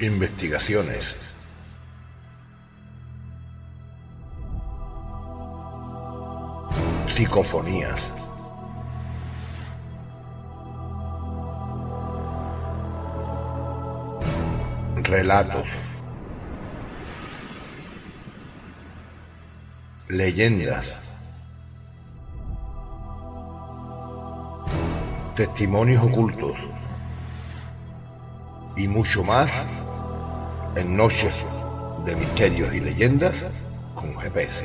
Investigaciones. Psicofonías. Relatos. Leyendas. Testimonios ocultos. Y mucho más en Noches de Misterios y Leyendas con GPS.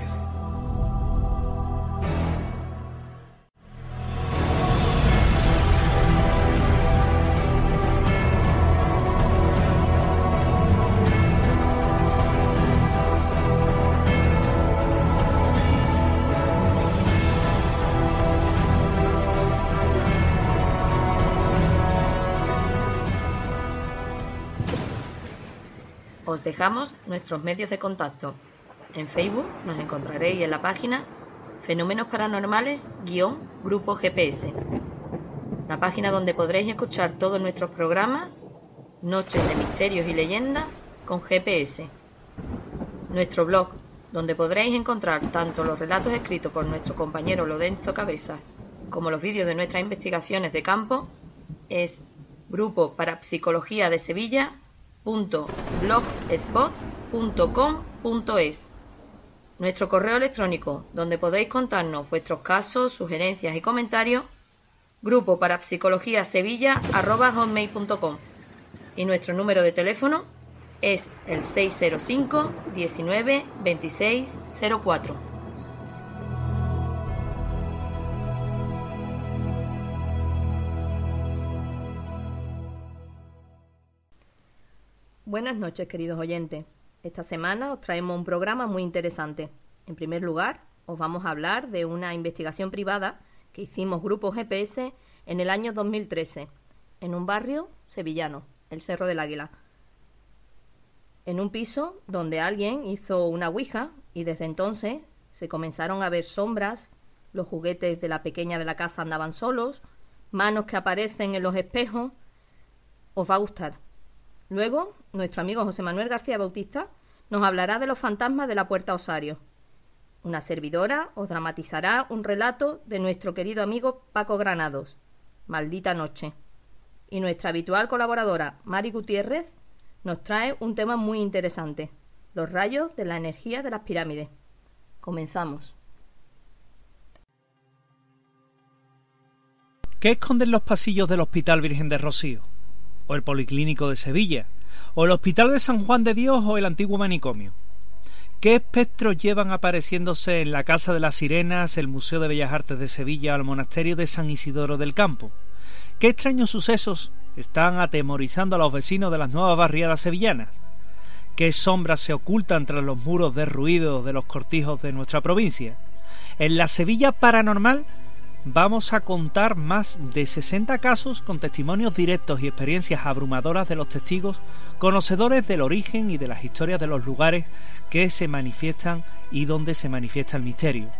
Nuestros medios de contacto. En Facebook nos encontraréis en la página Fenómenos Paranormales-Grupo GPS. La página donde podréis escuchar todos nuestros programas, Noches de Misterios y Leyendas con GPS. Nuestro blog, donde podréis encontrar tanto los relatos escritos por nuestro compañero Lodenzo Cabezas como los vídeos de nuestras investigaciones de campo, es Grupo Parapsicología de Sevilla blogspot.com.es Nuestro correo electrónico, donde podéis contarnos vuestros casos, sugerencias y comentarios, grupo para psicología sevilla.com y nuestro número de teléfono es el 605 19 26 04. Buenas noches, queridos oyentes. Esta semana os traemos un programa muy interesante. En primer lugar, os vamos a hablar de una investigación privada que hicimos Grupo GPS en el año 2013, en un barrio sevillano, el Cerro del Águila. En un piso donde alguien hizo una ouija y desde entonces se comenzaron a ver sombras, los juguetes de la pequeña de la casa andaban solos, manos que aparecen en los espejos. Os va a gustar. Luego, nuestro amigo José Manuel García Bautista nos hablará de los fantasmas de la Puerta Osario. Una servidora os dramatizará un relato de nuestro querido amigo Paco Granados, Maldita Noche. Y nuestra habitual colaboradora, Mari Gutiérrez, nos trae un tema muy interesante, los rayos de la energía de las pirámides. Comenzamos. ¿Qué esconden los pasillos del Hospital Virgen de Rocío? O el Policlínico de Sevilla, o el Hospital de San Juan de Dios o el antiguo manicomio. ¿Qué espectros llevan apareciéndose en la Casa de las Sirenas, el Museo de Bellas Artes de Sevilla o el Monasterio de San Isidoro del Campo? ¿Qué extraños sucesos están atemorizando a los vecinos de las nuevas barriadas sevillanas? ¿Qué sombras se ocultan tras los muros derruidos de los cortijos de nuestra provincia? En la Sevilla paranormal vamos a contar más de 60 casos con testimonios directos y experiencias abrumadoras de los testigos, conocedores del origen y de las historias de los lugares que se manifiestan y donde se manifiesta el misterio.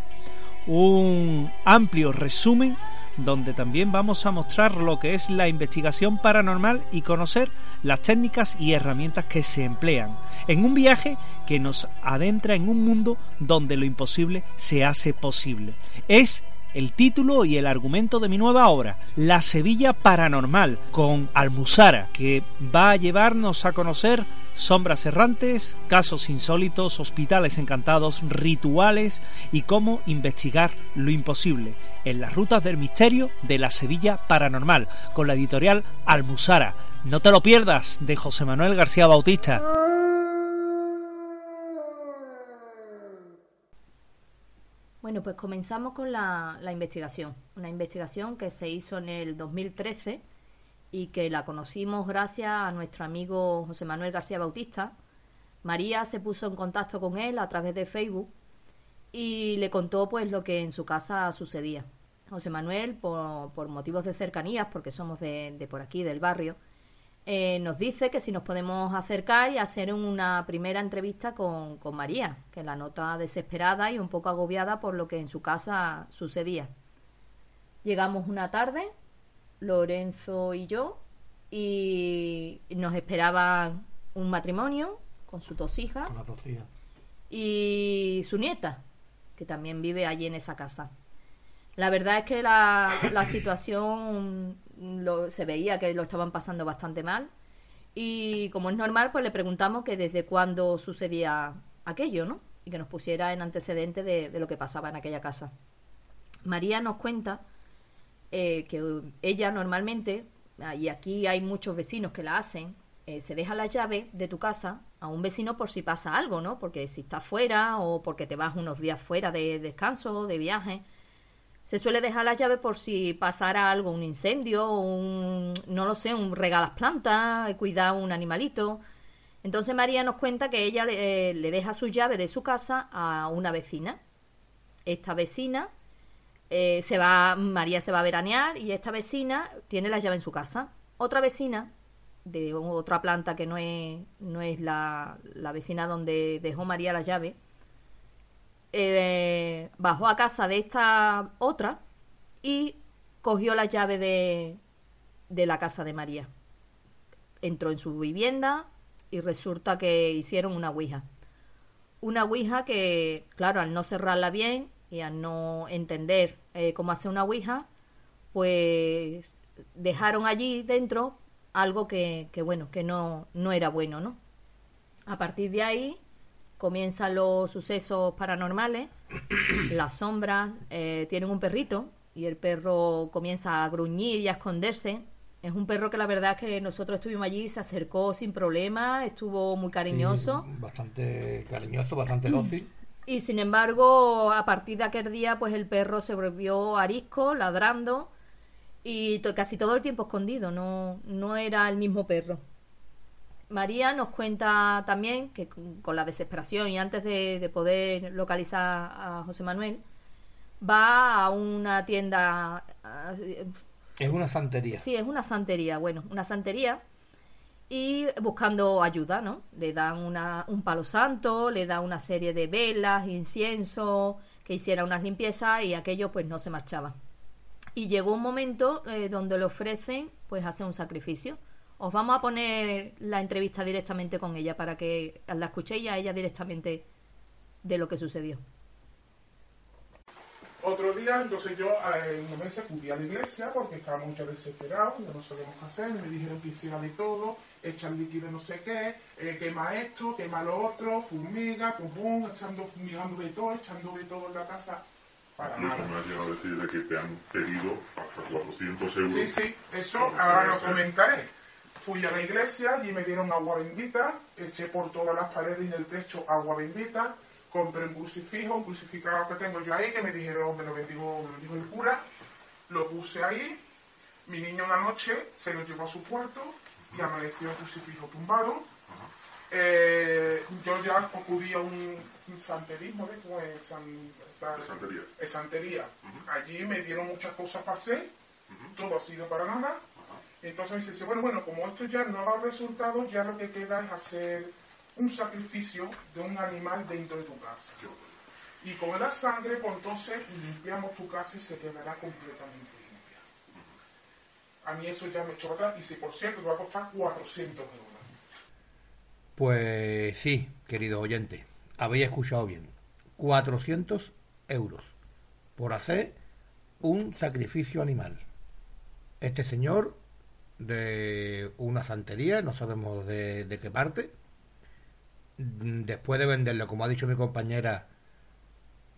Un amplio resumen donde también vamos a mostrar lo que es la investigación paranormal y conocer las técnicas y herramientas que se emplean en un viaje que nos adentra en un mundo donde lo imposible se hace posible. Es el título y el argumento de mi nueva obra, La Sevilla Paranormal, con Almuzara, que va a llevarnos a conocer sombras errantes, casos insólitos, hospitales encantados, rituales y cómo investigar lo imposible en las rutas del misterio de la Sevilla Paranormal, con la editorial Almuzara. No te lo pierdas, de José Manuel García Bautista. Bueno, pues comenzamos con la, la investigación. Una investigación que se hizo en el 2013 y que la conocimos gracias a nuestro amigo José Manuel García Bautista. María se puso en contacto con él a través de Facebook y le contó pues lo que en su casa sucedía. José Manuel, por, por motivos de cercanías, porque somos de, de por aquí, del barrio, eh, nos dice que si nos podemos acercar y hacer una primera entrevista con, con María, que la nota desesperada y un poco agobiada por lo que en su casa sucedía. Llegamos una tarde, Lorenzo y yo, y nos esperaban un matrimonio con sus dos hijas y su nieta, que también vive allí en esa casa. La verdad es que la, la situación lo- se veía que lo estaban pasando bastante mal y como es normal, pues le preguntamos que desde cuándo sucedía aquello, ¿no? Y que nos pusiera en antecedente de, lo que pasaba en aquella casa. María nos cuenta eh, que ella normalmente, ah, y aquí hay muchos vecinos que la hacen, eh, se deja la llave de tu casa a un vecino por si pasa algo, ¿no? Porque si estás fuera o porque te vas unos días fuera de descanso, de viaje, se suele dejar la llave por si pasara algo, un incendio, un, no lo sé, un regalas plantas, cuidar un animalito. Entonces María nos cuenta que ella le, eh, deja su llave de su casa a una vecina. Esta vecina eh, se va, María se va a veranear y esta vecina tiene la llave en su casa. Otra vecina de otra planta que no es, no es la, la vecina donde dejó María la llave, eh, bajó a casa de esta otra y cogió la llave de, de la casa de María. Entró en su vivienda y resulta que hicieron una ouija. Una ouija que, claro, al no cerrarla bien y al no entender eh, cómo hacer una ouija, pues dejaron allí dentro algo que, que bueno, que no, no era bueno, ¿no? A partir de ahí comienzan los sucesos paranormales, las sombras, eh, tienen un perrito y el perro comienza a gruñir y a esconderse. Es un perro que la verdad es que nosotros estuvimos allí, se acercó sin problema, estuvo muy cariñoso. Sí, bastante cariñoso, bastante dócil. Y sin embargo, a partir de aquel día, pues el perro se volvió arisco, ladrando y to- casi todo el tiempo escondido, no, no era el mismo perro. María nos cuenta también que con la desesperación y antes de, de poder localizar a José Manuel, va a una tienda, Es una santería. Sí, es una santería, bueno, una santería y buscando ayuda, ¿no? Le dan una, un palo santo, le dan una serie de velas, incienso, que hiciera unas limpiezas y aquello pues no se marchaba. Y llegó un momento eh, donde le ofrecen pues hacer un sacrificio. Os vamos a poner la entrevista directamente con ella para que la escuchéis a ella directamente de lo que sucedió. Otro día, entonces yo eh, en un mes acudí a la iglesia porque estábamos muchas desesperados, ya no sabíamos qué hacer, me dijeron que hiciera de todo, echa el líquido no sé qué, eh, quema esto, quema lo otro, fumiga, pum pum, echando, fumigando de todo, echando de todo en la casa, para Incluso nada. me han llegado a decir de que te han pedido hasta 400 euros. Sí, sí, eso ahora lo hacer. comentaré. Fui a la iglesia y me dieron agua bendita, eché por todas las paredes y en el techo agua bendita, compré un crucifijo, un crucificado que tengo yo ahí, que me dijeron, me lo bendijo, me lo dijo el cura, lo puse ahí, mi niño una noche se lo llevó a su cuarto y amaneció el crucifijo tumbado. Eh, yo ya acudí a un, un santerismo, ¿de cómo es? San- santería. santería. Allí me dieron muchas cosas para hacer, todo ha sido para nada. Entonces me dice, bueno, bueno, como esto ya no ha dado resultados, ya lo que queda es hacer un sacrificio de un animal dentro de tu casa. Y como da sangre, pues entonces limpiamos tu casa y se quedará completamente limpia. A mí eso ya me echó atrás. Y si por cierto, te va a costar 400 euros. Pues sí, querido oyente, habéis escuchado bien. 400 euros por hacer un sacrificio animal. Este señor de una santería, no sabemos de, de qué parte, después de venderle, como ha dicho mi compañera,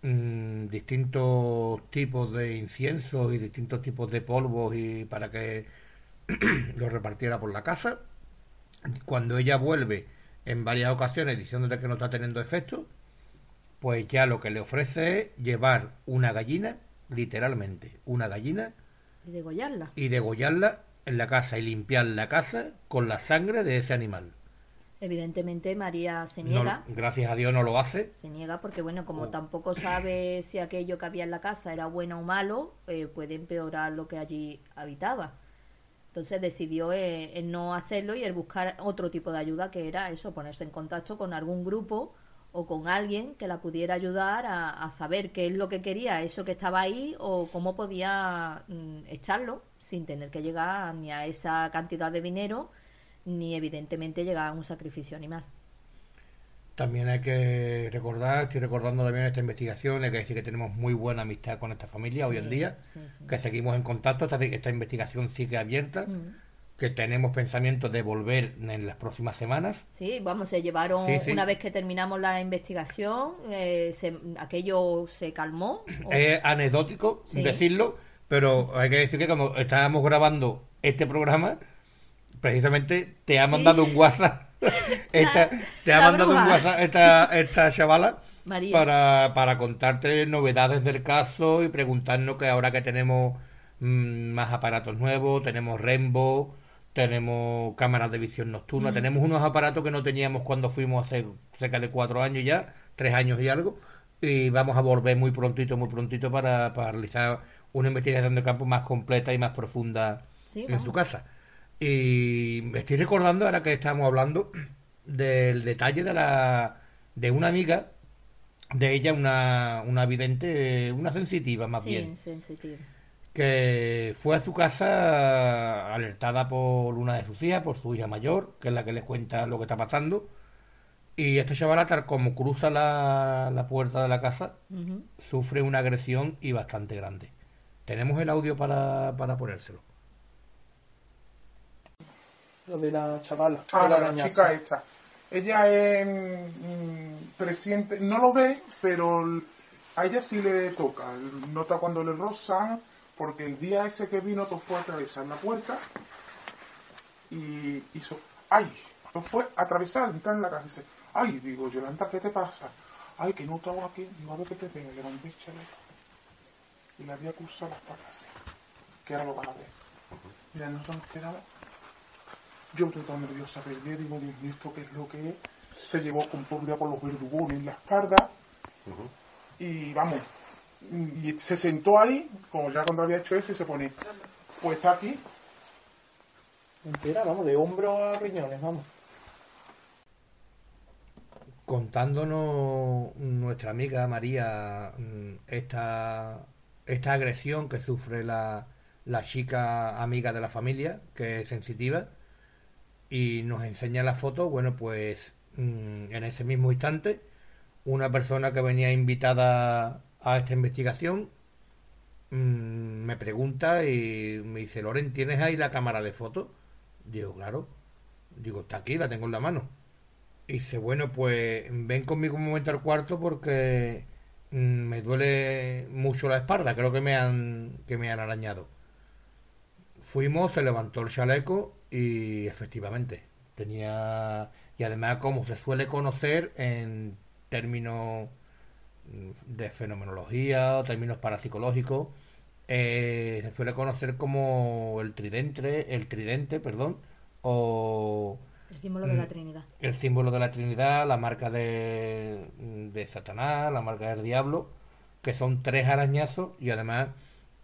mm, distintos tipos de inciensos y distintos tipos de polvos y para que los repartiera por la casa, cuando ella vuelve en varias ocasiones diciéndole que no está teniendo efecto, pues ya lo que le ofrece es llevar una gallina, literalmente, una gallina, Y degollarla. y degollarla en la casa y limpiar la casa con la sangre de ese animal. Evidentemente María se No- niega. gracias a Dios no lo hace. Se niega porque, bueno, como Oh. tampoco sabe si aquello que había en la casa era bueno o malo, eh, puede empeorar lo que allí habitaba. Entonces decidió eh, el no hacerlo y el buscar otro tipo de ayuda, que era eso, ponerse en contacto con algún grupo o con alguien que la pudiera ayudar a, a saber qué es lo que quería, eso que estaba ahí, o cómo podía mm, echarlo sin tener que llegar ni a esa cantidad de dinero, ni evidentemente llegar a un sacrificio animal. También hay que recordar, estoy recordando también esta investigación, hay que decir que tenemos muy buena amistad con esta familia hoy en día, sí, sí. que seguimos en contacto, esta, esta investigación sigue abierta, Mm. que tenemos pensamiento de volver en las próximas semanas. Sí, vamos, se llevaron, una vez que terminamos la investigación, eh, se- aquello se calmó. o- Es anecdótico decirlo, pero hay que decir que cuando estábamos grabando este programa, precisamente te ha Sí. mandado un WhatsApp. esta, te ha la mandado un. WhatsApp esta, esta chavala para, para contarte novedades del caso y preguntarnos que ahora que tenemos mm, más aparatos nuevos, tenemos Rembo, tenemos cámaras de visión nocturna, tenemos unos aparatos que no teníamos cuando fuimos hace cerca de cuatro años ya, tres años y algo, y vamos a volver muy prontito, muy prontito para, para realizar una investigación de campo más completa y más profunda Sí, en vamos. su casa. Y me estoy recordando ahora que estamos hablando del detalle de la de una amiga de ella, una, una vidente, una sensitiva más Sí, bien, sensitivo. que fue a su casa alertada por una de sus hijas, por su hija mayor, que es la que le cuenta lo que está pasando. Y esta chavala, tal como cruza la, la puerta de la casa, sufre una agresión y bastante grande. Tenemos el audio para, para ponérselo. Lo de la chavala. Ah, de la chica esta. Ella es mm, presiente, no lo ve, pero a ella sí le toca. Nota cuando le rozan, porque el día ese que vino, todo fue a atravesar la puerta y hizo, ¡ay! Todo fue a atravesar, entrar en la casa. Y dice, ¡ay! Digo, Yolanda, ¿qué te pasa? ¡ay! Que no estaba aquí. Digo, a ver qué te pega. Levanté el chaleco y le había cruzado las patas. Que ahora lo van a ver. Mira, no se nos quedaba yo estoy tan nerviosa, perdí, digo, Dios mío, ¿esto qué es lo que es? Se llevó con por con los verdugones en la espalda y vamos, y se sentó ahí, como ya cuando había hecho eso, y se pone, pues está aquí, Entera, vamos, de hombro a riñones, vamos. contándonos nuestra amiga María mm, esta, esta agresión que sufre la, la chica amiga de la familia, que es sensitiva, y nos enseña la foto, bueno, pues mm, en ese mismo instante, una persona que venía invitada a esta investigación mm, me pregunta y me dice, Loren, ¿tienes ahí la cámara de fotos? Digo, claro. Digo, está aquí, la tengo en la mano. Y dice, bueno, pues ven conmigo un momento al cuarto porque me duele mucho la espalda, creo que me han, que me han arañado. Fuimos, se levantó el chaleco y efectivamente tenía, y además como se suele conocer en términos mm, de fenomenología o términos parapsicológicos, eh, se suele conocer como el tridente, el tridente, perdón, o El símbolo de la Mm. Trinidad. el símbolo de la Trinidad, la marca de, de Satanás, la marca del diablo, que son tres arañazos y además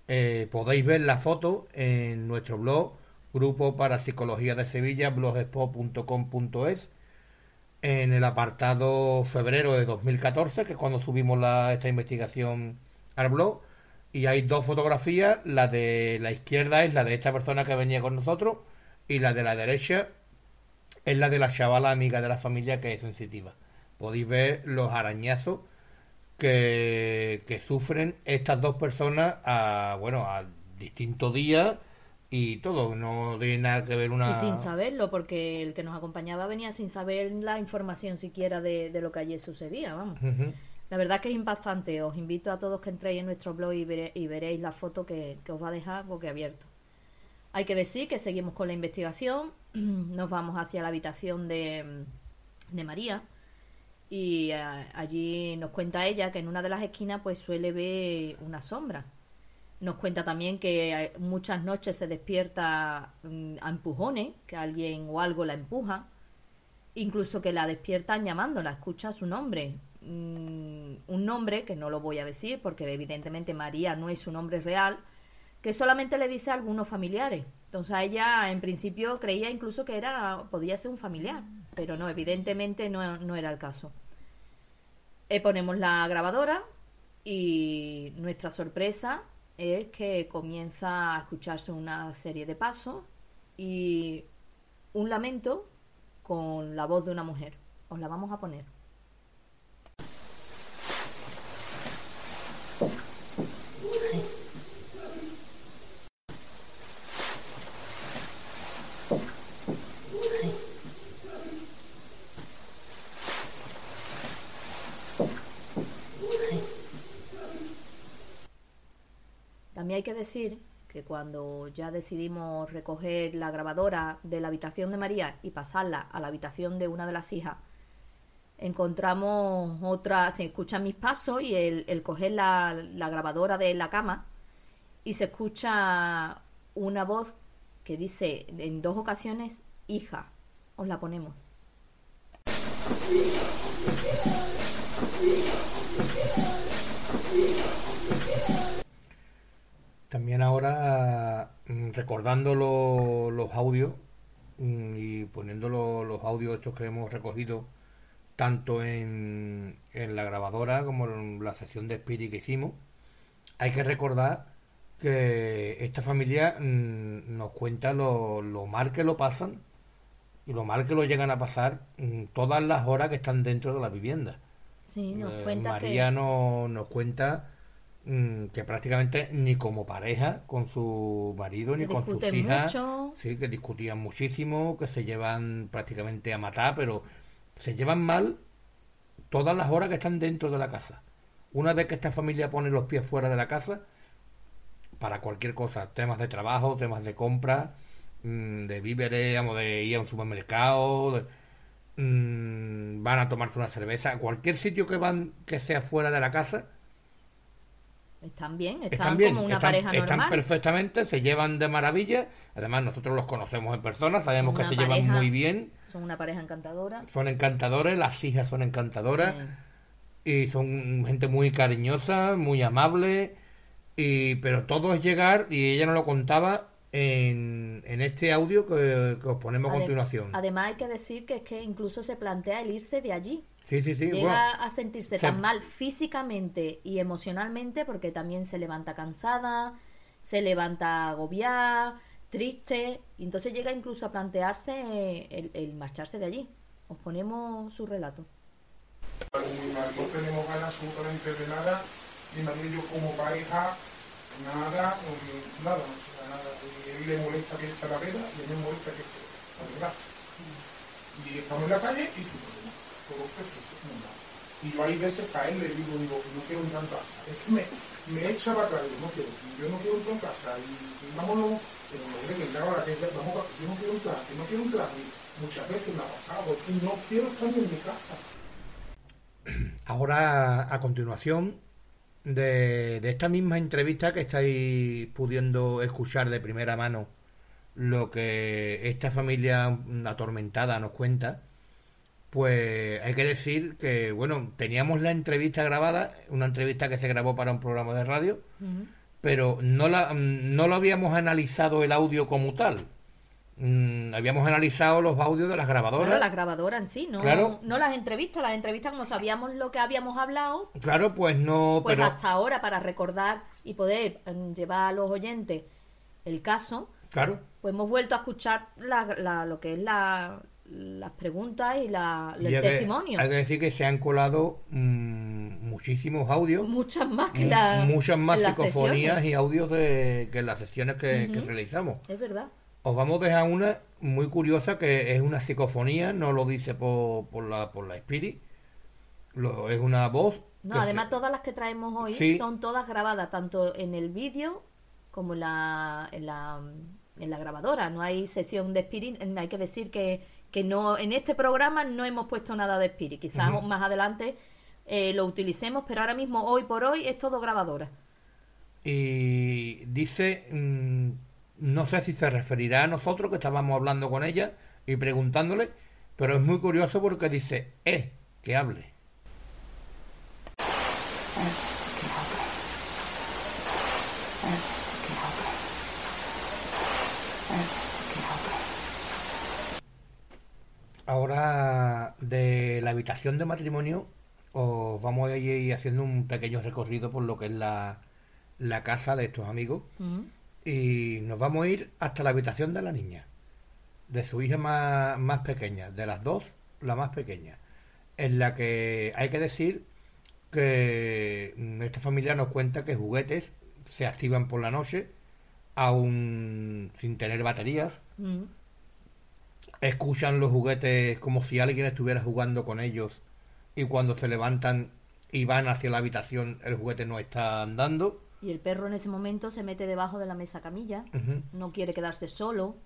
eh, podéis ver la foto en nuestro blog, Grupo para Psicología de Sevilla, blogspot.com.es, en el apartado febrero de 2014, que es cuando subimos la, esta investigación al blog, y hay dos fotografías, la de la izquierda es la de esta persona que venía con nosotros, y la de la derecha es la de la chavala amiga de la familia que es sensitiva. Podéis ver los arañazos que, que sufren estas dos personas a, bueno, a distintos días y todo. No tiene nada que ver una... Y sin saberlo, porque el que nos acompañaba venía sin saber la información siquiera de, de lo que ayer sucedía, vamos. La verdad que es impactante. Os invito a todos que entréis en nuestro blog y, vere- y veréis la foto que, que os va a dejar boquiabierto. Hay que decir que seguimos con la investigación. Nos vamos hacia la habitación de, de María. y eh, allí nos cuenta ella que en una de las esquinas pues suele ver una sombra. Nos cuenta también que eh, muchas noches se despierta mm, a empujones, que alguien o algo la empuja, incluso que la despiertan llamándola, escucha su nombre, mm, un nombre que no lo voy a decir porque evidentemente María no es su nombre real, que solamente le dice a algunos familiares. Entonces ella en principio creía incluso que era podía ser un familiar, pero no, evidentemente no, no era el caso. Eh, ponemos la grabadora y nuestra sorpresa es que comienza a escucharse una serie de pasos y un lamento con la voz de una mujer. Os la vamos a poner. También hay que decir que cuando ya decidimos recoger la grabadora de la habitación de María y pasarla a la habitación de una de las hijas, encontramos otra, se escuchan mis pasos y el, coger la, la grabadora de la cama y se escucha una voz que dice en dos ocasiones hija. Os la ponemos. También ahora mm, recordando los audios mm, y poniendo los audios estos que hemos recogido tanto en, en la grabadora como en la sesión de Spirit que hicimos, hay que recordar que esta familia mm, nos cuenta lo, lo, mal que lo pasan y lo mal que lo llegan a pasar todas las horas que están dentro de la vivienda. Sí, nos eh, cuenta María nos cuenta Mm, que prácticamente ni como pareja con su marido ni con sus hijas. sí que discutían muchísimo que se llevan prácticamente a matar pero se llevan mal todas las horas que están dentro de la casa. Una vez que esta familia pone los pies fuera de la casa para cualquier cosa temas de trabajo temas de compra mm, de víveres de ir a un supermercado mm, van a tomarse una cerveza cualquier sitio que van que sea fuera de la casa están bien, están, como una pareja normal. Están perfectamente, se llevan de maravilla. Además, nosotros los conocemos en persona, sabemos que se llevan muy bien. Son una pareja encantadora. Son encantadores, las hijas son encantadoras. Y son gente muy cariñosa, muy amable. Y, pero todo es llegar, y ella nos lo contaba en, en este audio que, os ponemos a continuación. Además, hay que decir que es que incluso se plantea el irse de allí Sí, Llega a sentirse tan mal físicamente y emocionalmente porque también se levanta cansada, se levanta agobiada, triste, y entonces llega incluso a plantearse el, marcharse de allí. Os ponemos su relato. No tenemos ganas absolutamente de nada, ni marido yo como pareja, nada, nada, nada. Y a él le molesta que eche la vela y a mí me molesta que eche la verdad. Y estamos en la calle y y yo hay veces que a él le digo, digo, no quiero entrar en casa. Es que me, me echa para atrás, no quiero, yo no quiero entrar en casa. Y, vámonos, pero no que vamos, yo no quiero entrar, que no quiero entrar. Muchas veces me ha pasado, que no quiero estar en mi casa. Ahora, a continuación de, de esta misma entrevista que estáis pudiendo escuchar de primera mano, lo que esta familia atormentada nos cuenta, pues hay que decir que, bueno, teníamos la entrevista grabada, una entrevista que se grabó para un programa de radio, pero no, la, no lo habíamos analizado el audio como tal. Mm, habíamos analizado los audios de las grabadoras. Claro, las grabadoras en sí, no, no las entrevistas. Las entrevistas, como sabíamos lo que habíamos hablado. Claro, pues no. Pues hasta ahora, para recordar y poder mm, llevar a los oyentes el caso. Claro. Pues hemos vuelto a escuchar la, lo que es la, las preguntas y la, el testimonio. hay que decir que se han colado mm, muchísimos audios. Muchas más que la, Muchas más psicofonías y audios de, que en las sesiones que, realizamos. Es verdad. Os vamos a dejar una muy curiosa que es una psicofonía, no lo dice por, por la, por la Spirit, lo, es una voz. No, además todas las que traemos hoy son todas grabadas, tanto en el vídeo como la, en la, en la grabadora. No hay sesión de Spirit, hay que decir que que no en este programa no hemos puesto nada de Spirit. Quizás más adelante eh, lo utilicemos, pero ahora mismo, hoy por hoy, es todo grabadora. Y dice, mm, no sé si se referirá a nosotros, que estábamos hablando con ella y preguntándole, pero es muy curioso porque dice, eh, que hable. Ahora de la habitación de matrimonio os vamos a ir haciendo un pequeño recorrido por lo que es la, la casa de estos amigos y nos vamos a ir hasta la habitación de la niña, de su hija más, más pequeña, de las dos, la más pequeña, en la que hay que decir que esta familia nos cuenta que juguetes se activan por la noche, aún sin tener baterías. Escuchan los juguetes como si alguien estuviera jugando con ellos y cuando se levantan y van hacia la habitación el juguete no está andando. Y el perro en ese momento se mete debajo de la mesa camilla, no quiere quedarse solo,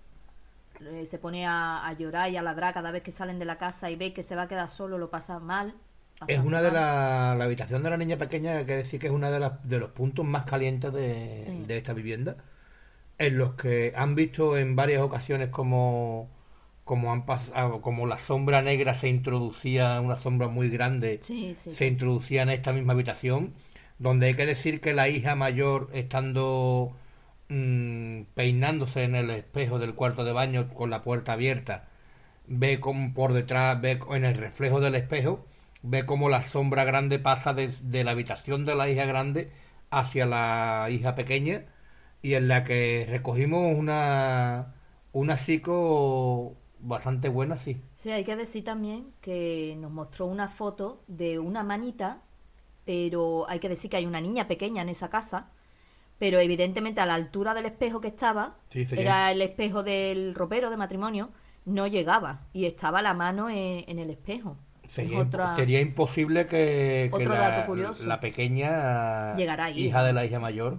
eh, se pone a, a llorar y a ladrar cada vez que salen de la casa y ve que se va a quedar solo, lo pasa mal. pasa Es una de la, la habitación de la niña pequeña, hay que decir que es una de, de los puntos más calientes de, Sí. de esta vivienda, en los que han visto en varias ocasiones como, como han pasado, como la sombra negra se introducía, una sombra muy grande, Sí, sí, se introducía en esta misma habitación, donde hay que decir que la hija mayor, estando mm, peinándose en el espejo del cuarto de baño con la puerta abierta, ve como por detrás, ve en el reflejo del espejo, ve como la sombra grande pasa desde la habitación de la hija grande hacia la hija pequeña y en la que recogimos una una psico bastante buena, sí. Sí, hay que decir también que nos mostró una foto de una manita, pero hay que decir que hay una niña pequeña en esa casa, pero evidentemente a la altura del espejo que estaba, Sí, era el espejo del ropero de matrimonio, no llegaba y estaba la mano en, en el espejo. Sería, otra- imposible que, la, la pequeña ahí. hija de la hija mayor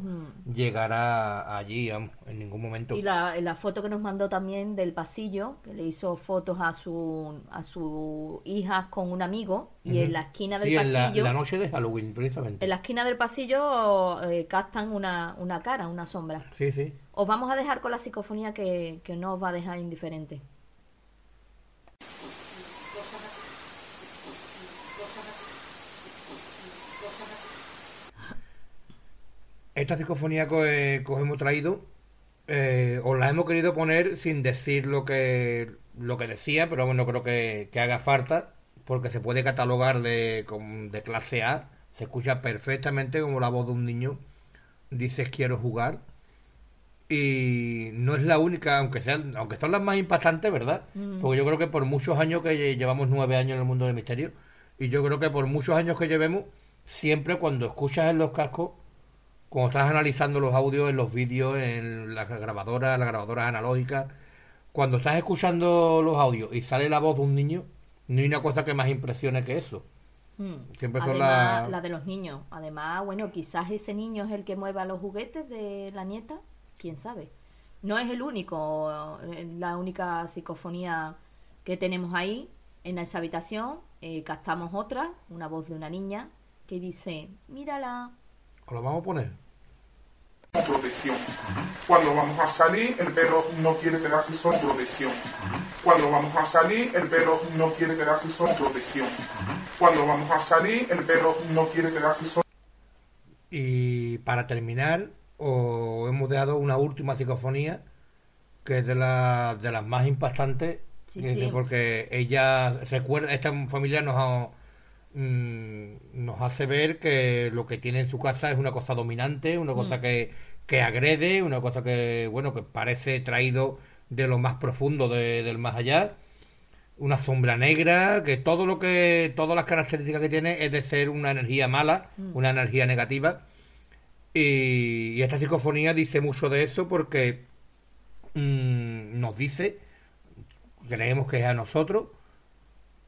llegara allí en ningún momento. Y la, la foto que nos mandó también del pasillo, que le hizo fotos a su a sus hijas con un amigo, y en la esquina del Sí, en la, pasillo, la noche de Halloween, precisamente. en la esquina del pasillo eh, captan una, una cara, una sombra. Sí, sí. Os vamos a dejar con la psicofonía que, que no os va a dejar indiferente. Esta psicofonía que, que os hemos traído, eh, os la hemos querido poner sin decir lo que, lo que decía, pero bueno, creo que, que haga falta, porque se puede catalogar de, de clase A. Se escucha perfectamente como la voz de un niño. Dices quiero jugar. Y no es la única, aunque sean, aunque son las más impactantes, ¿verdad? Mm. Porque yo creo que por muchos años que lle- llevamos nueve años en el mundo del misterio, y yo creo que por muchos años que llevemos, siempre cuando escuchas en los cascos, cuando estás analizando los audios en los vídeos, en las grabadoras, las grabadoras analógicas, cuando estás escuchando los audios y sale la voz de un niño, no hay una cosa que más impresione que eso. Mm. Siempre son Además, la- la de los niños. Además, bueno, quizás ese niño es el que mueva los juguetes de la nieta, quién sabe. No es el único, eh, la única psicofonía que tenemos ahí en esa habitación. Eh, captamos otra, una voz de una niña que dice, mírala. ¿Os lo vamos a poner? protección. Cuando vamos a salir, el perro no quiere quedarse solo protección. Cuando vamos a salir, el perro no quiere quedarse solo protección. Cuando vamos a salir, el perro no quiere quedarse solo Y para terminar, os hemos dejado una última psicofonía, que es de, la- de las más impactantes, Sí, eh, sí. porque ella recuerda, esta familia nos, ha- mm, nos hace ver que lo que tiene en su casa es una cosa dominante, una cosa Mm. que, que agrede, una cosa que, bueno, que parece traído de lo más profundo de- del más allá una sombra negra, que todo lo que, todas las características que tiene es de ser una energía mala, Mm. una energía negativa. Y, y esta psicofonía dice mucho de eso porque mm, nos dice, creemos que es a nosotros,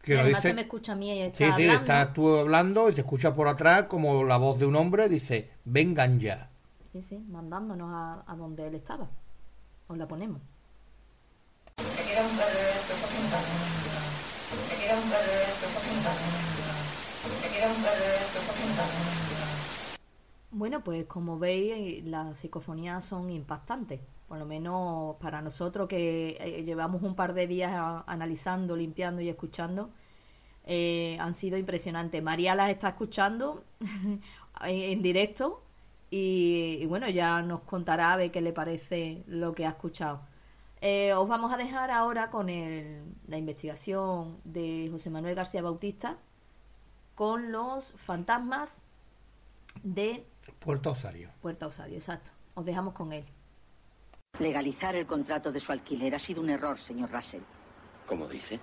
que Y nos además dice, se me escucha a mí y está sí, sí, hablando. estás tú hablando y se escucha por atrás como la voz de un hombre, dice, vengan ya. Sí, sí, mandándonos a, a donde él estaba. Os la ponemos. Bueno, pues como veis, las psicofonías son impactantes. Por lo menos para nosotros que eh, llevamos un par de días analizando, limpiando y escuchando, eh, han sido impresionantes. María las está escuchando en directo y, bueno, ya nos contará a ver qué le parece lo que ha escuchado. Eh, os vamos a dejar ahora con la investigación de José Manuel García Bautista con los fantasmas de Puerta Osario. Puerta Osario, exacto. Os dejamos con él. Legalizar el contrato de su alquiler ha sido un error, señor Russell. ¿Cómo dice?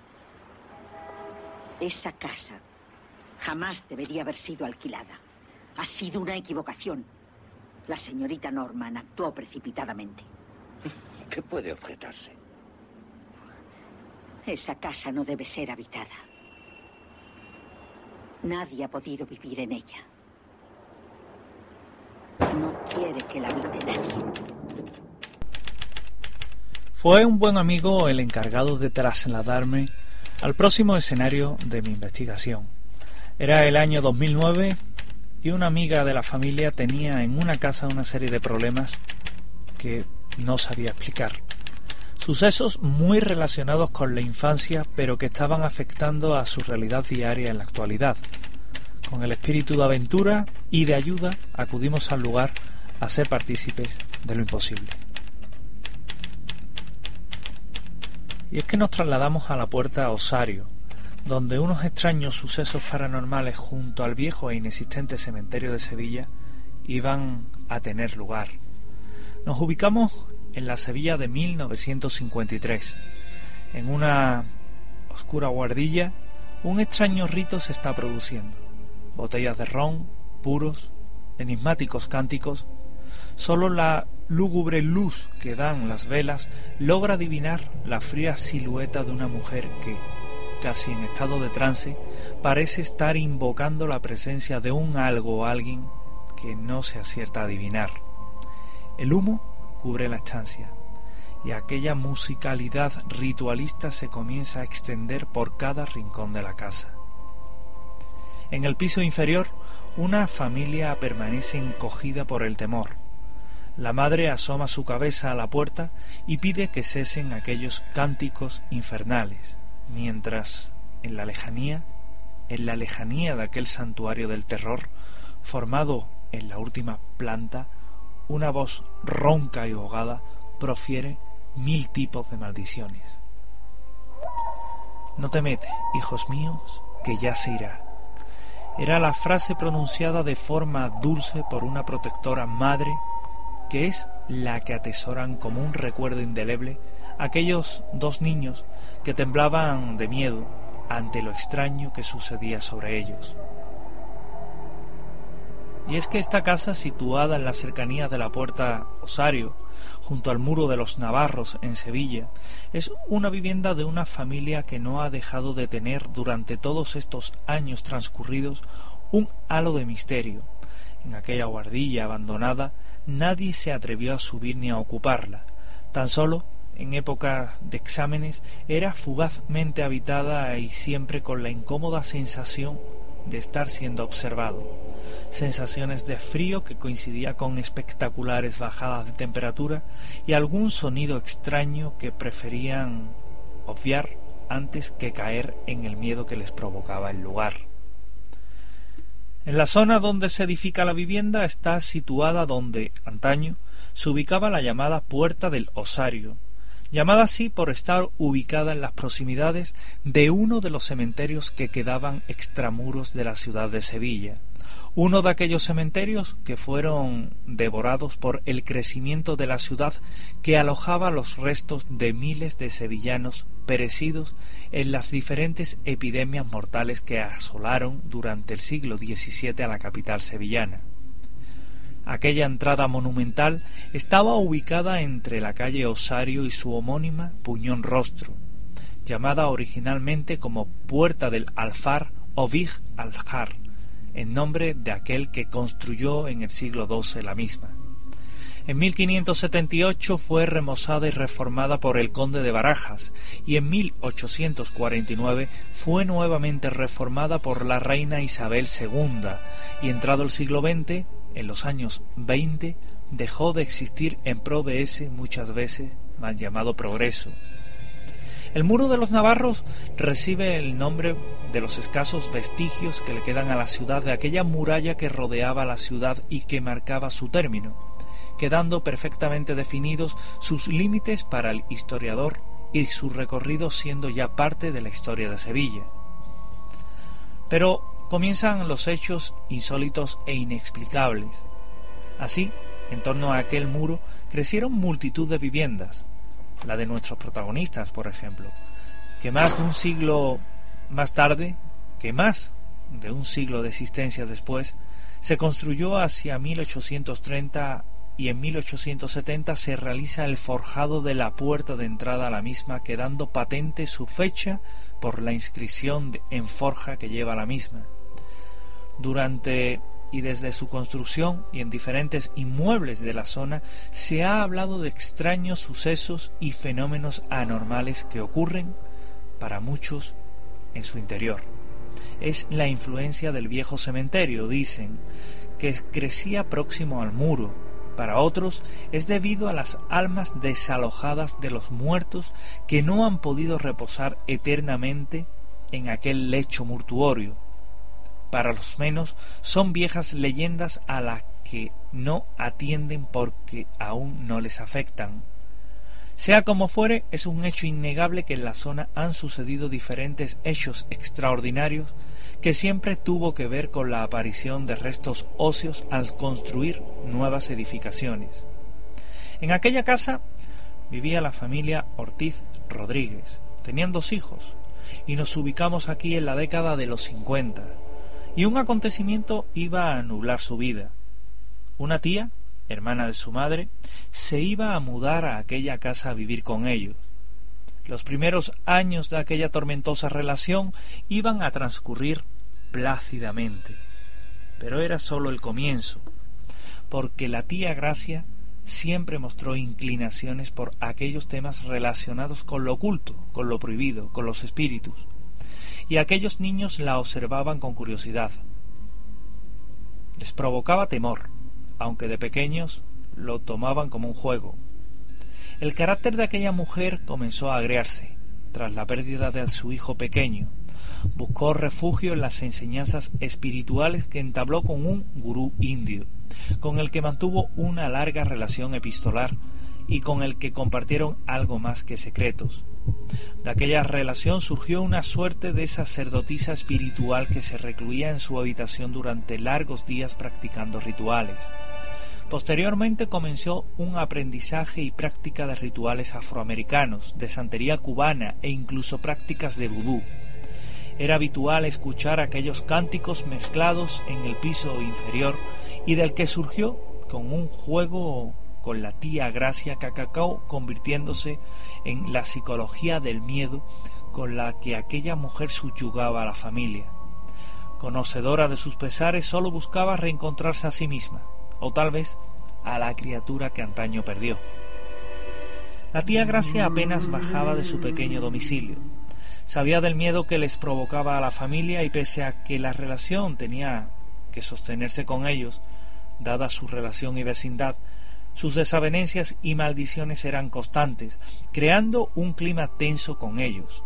Esa casa jamás debería haber sido alquilada. Ha sido una equivocación. La señorita Norman actuó precipitadamente. ¿Qué puede objetarse? Esa casa no debe ser habitada. Nadie ha podido vivir en ella. No quiere que la habite nadie. Fue un buen amigo el encargado de trasladarme al próximo escenario de mi investigación. Era el año 2009 y una amiga de la familia tenía en una casa una serie de problemas que no sabía explicar. Sucesos muy relacionados con la infancia, pero que estaban afectando a su realidad diaria en la actualidad. Con el espíritu de aventura y de ayuda acudimos al lugar a ser partícipes de lo imposible. Y es que nos trasladamos a la puerta Osario, donde unos extraños sucesos paranormales junto al viejo e inexistente cementerio de Sevilla iban a tener lugar. Nos ubicamos en la Sevilla de 1953. En una oscura guardilla, un extraño rito se está produciendo. Botellas de ron, puros, enigmáticos cánticos. Solo la lúgubre luz que dan las velas logra adivinar la fría silueta de una mujer que, casi en estado de trance, parece estar invocando la presencia de un algo o alguien que no se acierta a adivinar. El humo cubre la estancia y aquella musicalidad ritualista se comienza a extender por cada rincón de la casa. En el piso inferior, una familia permanece encogida por el temor. La madre asoma su cabeza a la puerta y pide que cesen aquellos cánticos infernales, mientras, en la lejanía, en la lejanía de aquel santuario del terror, formado en la última planta, una voz ronca y ahogada profiere mil tipos de maldiciones. No te mete, hijos míos, que ya se irá. Era la frase pronunciada de forma dulce por una protectora madre que es la que atesoran como un recuerdo indeleble aquellos dos niños que temblaban de miedo ante lo extraño que sucedía sobre ellos. Y es que esta casa, situada en las cercanías de la puerta Osario, junto al muro de los Navarros en Sevilla, es una vivienda de una familia que no ha dejado de tener durante todos estos años transcurridos un halo de misterio. En aquella guardilla abandonada nadie se atrevió a subir ni a ocuparla. Tan solo, en época de exámenes, era fugazmente habitada y siempre con la incómoda sensación de estar siendo observado. Sensaciones de frío que coincidía con espectaculares bajadas de temperatura y algún sonido extraño que preferían obviar antes que caer en el miedo que les provocaba el lugar. En la zona donde se edifica la vivienda está situada donde, antaño, se ubicaba la llamada Puerta del Osario, llamada así por estar ubicada en las proximidades de uno de los cementerios que quedaban extramuros de la ciudad de Sevilla, uno de aquellos cementerios que fueron devorados por el crecimiento de la ciudad que alojaba los restos de miles de sevillanos perecidos en las diferentes epidemias mortales que asolaron durante el siglo XVII a la capital sevillana. Aquella entrada monumental estaba ubicada entre la calle Osario y su homónima Puñón Rostro, llamada originalmente como Puerta del Alfar o Vig Aljar, en nombre de aquel que construyó en el siglo XII la misma. En 1578 fue remozada y reformada por el conde de Barajas y en 1849 fue nuevamente reformada por la reina Isabel II y entrado el siglo XX, en los años 20, dejó de existir en pro de ese muchas veces mal llamado progreso. El muro de los navarros recibe el nombre de los escasos vestigios que le quedan a la ciudad de aquella muralla que rodeaba la ciudad y que marcaba su término, quedando perfectamente definidos sus límites para el historiador y su recorrido siendo ya parte de la historia de Sevilla. Pero comienzan los hechos insólitos e inexplicables. Así, en torno a aquel muro crecieron multitud de viviendas, la de nuestros protagonistas, por ejemplo, que más de un siglo más tarde, que más de un siglo de existencia después, se construyó hacia 1830 y en 1870 se realiza el forjado de la puerta de entrada a la misma, quedando patente su fecha por la inscripción en forja que lleva la misma. Durante y desde su construcción y en diferentes inmuebles de la zona se ha hablado de extraños sucesos y fenómenos anormales que ocurren para muchos en su interior. Es la influencia del viejo cementerio, dicen, que crecía próximo al muro. Para otros es debido a las almas desalojadas de los muertos que no han podido reposar eternamente en aquel lecho mortuorio para los menos son viejas leyendas a las que no atienden porque aún no les afectan. Sea como fuere, es un hecho innegable que en la zona han sucedido diferentes hechos extraordinarios que siempre tuvo que ver con la aparición de restos óseos al construir nuevas edificaciones. En aquella casa vivía la familia Ortiz Rodríguez. Tenían dos hijos y nos ubicamos aquí en la década de los cincuenta y un acontecimiento iba a anular su vida. Una tía, hermana de su madre, se iba a mudar a aquella casa a vivir con ellos. Los primeros años de aquella tormentosa relación iban a transcurrir plácidamente. Pero era sólo el comienzo, porque la tía Gracia siempre mostró inclinaciones por aquellos temas relacionados con lo oculto, con lo prohibido, con los espíritus y aquellos niños la observaban con curiosidad. Les provocaba temor, aunque de pequeños lo tomaban como un juego. El carácter de aquella mujer comenzó a agriarse tras la pérdida de su hijo pequeño. Buscó refugio en las enseñanzas espirituales que entabló con un gurú indio, con el que mantuvo una larga relación epistolar y con el que compartieron algo más que secretos. De aquella relación surgió una suerte de sacerdotisa espiritual que se recluía en su habitación durante largos días practicando rituales. Posteriormente comenzó un aprendizaje y práctica de rituales afroamericanos, de santería cubana e incluso prácticas de vudú. Era habitual escuchar aquellos cánticos mezclados en el piso inferior y del que surgió con un juego con la tía Gracia Cacacao convirtiéndose en la psicología del miedo con la que aquella mujer subyugaba a la familia. Conocedora de sus pesares, sólo buscaba reencontrarse a sí misma, o tal vez a la criatura que antaño perdió. La tía Gracia apenas bajaba de su pequeño domicilio. Sabía del miedo que les provocaba a la familia y pese a que la relación tenía que sostenerse con ellos, dada su relación y vecindad, sus desavenencias y maldiciones eran constantes, creando un clima tenso con ellos.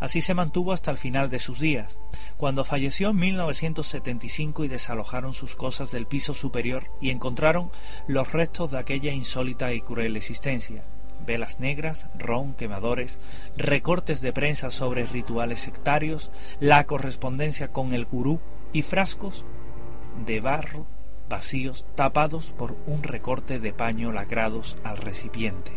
Así se mantuvo hasta el final de sus días, cuando falleció en 1975 y desalojaron sus cosas del piso superior y encontraron los restos de aquella insólita y cruel existencia. Velas negras, ron, quemadores, recortes de prensa sobre rituales sectarios, la correspondencia con el gurú y frascos de barro vacíos tapados por un recorte de paño lacrados al recipiente.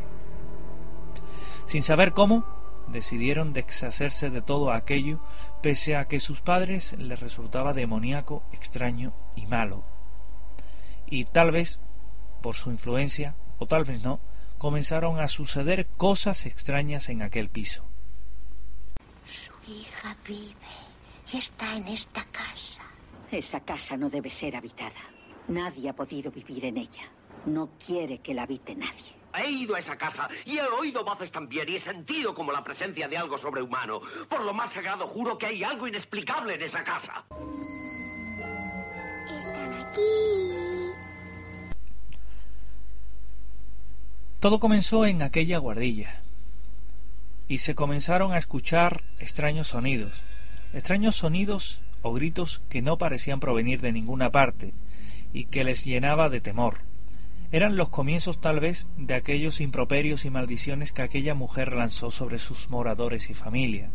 Sin saber cómo, decidieron deshacerse de todo aquello, pese a que sus padres les resultaba demoníaco, extraño y malo. Y tal vez, por su influencia, o tal vez no, comenzaron a suceder cosas extrañas en aquel piso. Su hija vive y está en esta casa. Esa casa no debe ser habitada. Nadie ha podido vivir en ella. No quiere que la habite nadie. He ido a esa casa y he oído voces también y he sentido como la presencia de algo sobrehumano. Por lo más sagrado juro que hay algo inexplicable en esa casa. Están aquí. Todo comenzó en aquella guardilla y se comenzaron a escuchar extraños sonidos, extraños sonidos o gritos que no parecían provenir de ninguna parte y que les llenaba de temor. Eran los comienzos tal vez de aquellos improperios y maldiciones que aquella mujer lanzó sobre sus moradores y familia.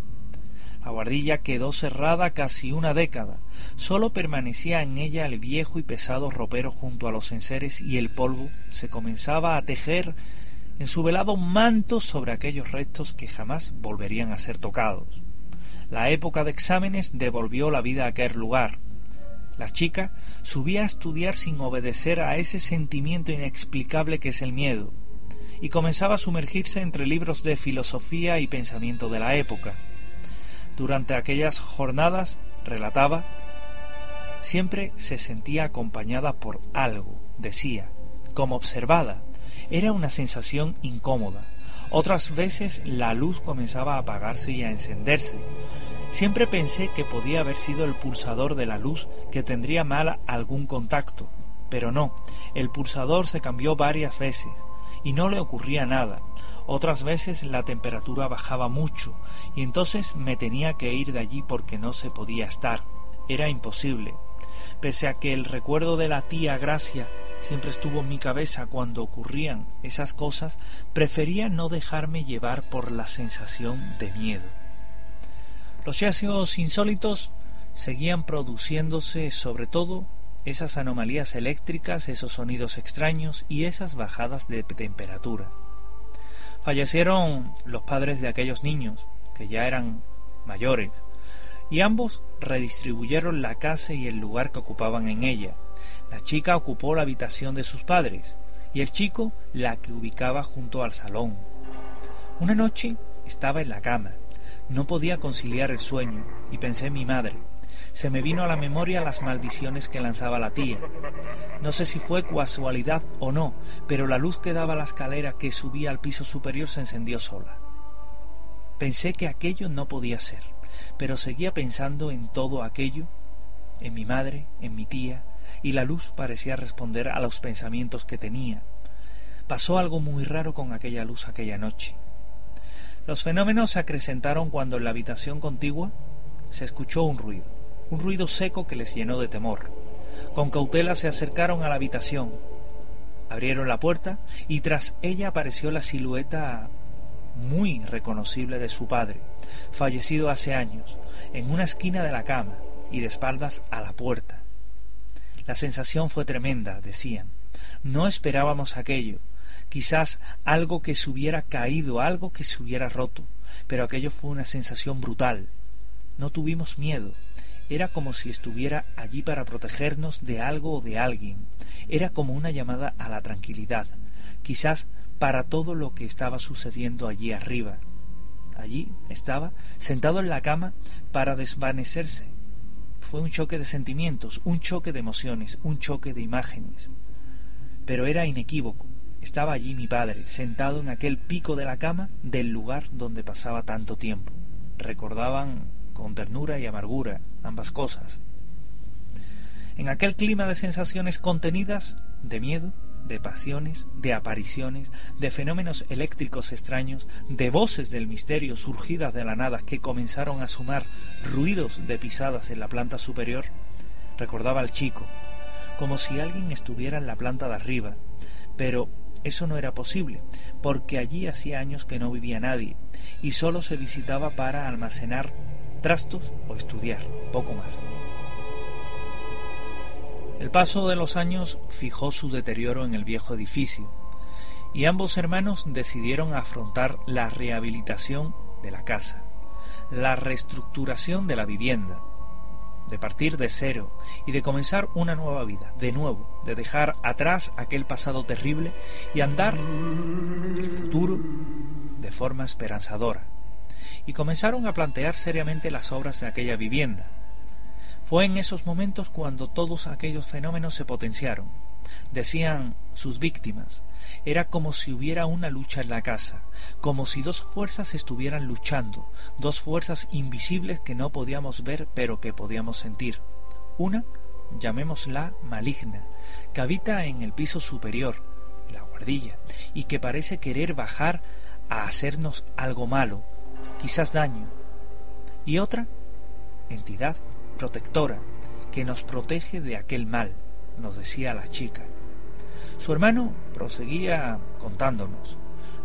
La guardilla quedó cerrada casi una década. Sólo permanecía en ella el viejo y pesado ropero junto a los enseres y el polvo se comenzaba a tejer en su velado manto sobre aquellos restos que jamás volverían a ser tocados. La época de exámenes devolvió la vida a aquel lugar. La chica subía a estudiar sin obedecer a ese sentimiento inexplicable que es el miedo, y comenzaba a sumergirse entre libros de filosofía y pensamiento de la época. Durante aquellas jornadas, relataba, siempre se sentía acompañada por algo, decía, como observada. Era una sensación incómoda. Otras veces la luz comenzaba a apagarse y a encenderse. Siempre pensé que podía haber sido el pulsador de la luz que tendría mal algún contacto, pero no, el pulsador se cambió varias veces y no le ocurría nada. Otras veces la temperatura bajaba mucho y entonces me tenía que ir de allí porque no se podía estar. Era imposible. Pese a que el recuerdo de la tía Gracia siempre estuvo en mi cabeza cuando ocurrían esas cosas, prefería no dejarme llevar por la sensación de miedo. Los hallazgos insólitos seguían produciéndose sobre todo esas anomalías eléctricas, esos sonidos extraños y esas bajadas de temperatura. Fallecieron los padres de aquellos niños, que ya eran mayores, y ambos redistribuyeron la casa y el lugar que ocupaban en ella. La chica ocupó la habitación de sus padres y el chico la que ubicaba junto al salón. Una noche estaba en la cama. No podía conciliar el sueño y pensé en mi madre. Se me vino a la memoria las maldiciones que lanzaba la tía. No sé si fue casualidad o no, pero la luz que daba la escalera que subía al piso superior se encendió sola. Pensé que aquello no podía ser, pero seguía pensando en todo aquello, en mi madre, en mi tía, y la luz parecía responder a los pensamientos que tenía. Pasó algo muy raro con aquella luz aquella noche. Los fenómenos se acrecentaron cuando en la habitación contigua se escuchó un ruido, un ruido seco que les llenó de temor. Con cautela se acercaron a la habitación, abrieron la puerta y tras ella apareció la silueta muy reconocible de su padre, fallecido hace años, en una esquina de la cama y de espaldas a la puerta. La sensación fue tremenda, decían. No esperábamos aquello. Quizás algo que se hubiera caído, algo que se hubiera roto, pero aquello fue una sensación brutal. No tuvimos miedo. Era como si estuviera allí para protegernos de algo o de alguien. Era como una llamada a la tranquilidad, quizás para todo lo que estaba sucediendo allí arriba. Allí estaba, sentado en la cama, para desvanecerse, fue un choque de sentimientos, un choque de emociones, un choque de imágenes. Pero era inequívoco. Estaba allí mi padre, sentado en aquel pico de la cama del lugar donde pasaba tanto tiempo. Recordaban con ternura y amargura ambas cosas. En aquel clima de sensaciones contenidas, de miedo, de pasiones, de apariciones, de fenómenos eléctricos extraños, de voces del misterio surgidas de la nada que comenzaron a sumar ruidos de pisadas en la planta superior, recordaba al chico, como si alguien estuviera en la planta de arriba, pero eso no era posible, porque allí hacía años que no vivía nadie, y sólo se visitaba para almacenar trastos o estudiar, poco más. El paso de los años fijó su deterioro en el viejo edificio, y ambos hermanos decidieron afrontar la rehabilitación de la casa, la reestructuración de la vivienda, de partir de cero y de comenzar una nueva vida, de nuevo, de dejar atrás aquel pasado terrible y andar el futuro de forma esperanzadora. Y comenzaron a plantear seriamente las obras de aquella vivienda, fue en esos momentos cuando todos aquellos fenómenos se potenciaron. Decían sus víctimas, era como si hubiera una lucha en la casa, como si dos fuerzas estuvieran luchando, dos fuerzas invisibles que no podíamos ver pero que podíamos sentir. Una, llamémosla maligna, que habita en el piso superior, la guardilla, y que parece querer bajar a hacernos algo malo, quizás daño. Y otra, entidad protectora, que nos protege de aquel mal, nos decía la chica. Su hermano proseguía contándonos.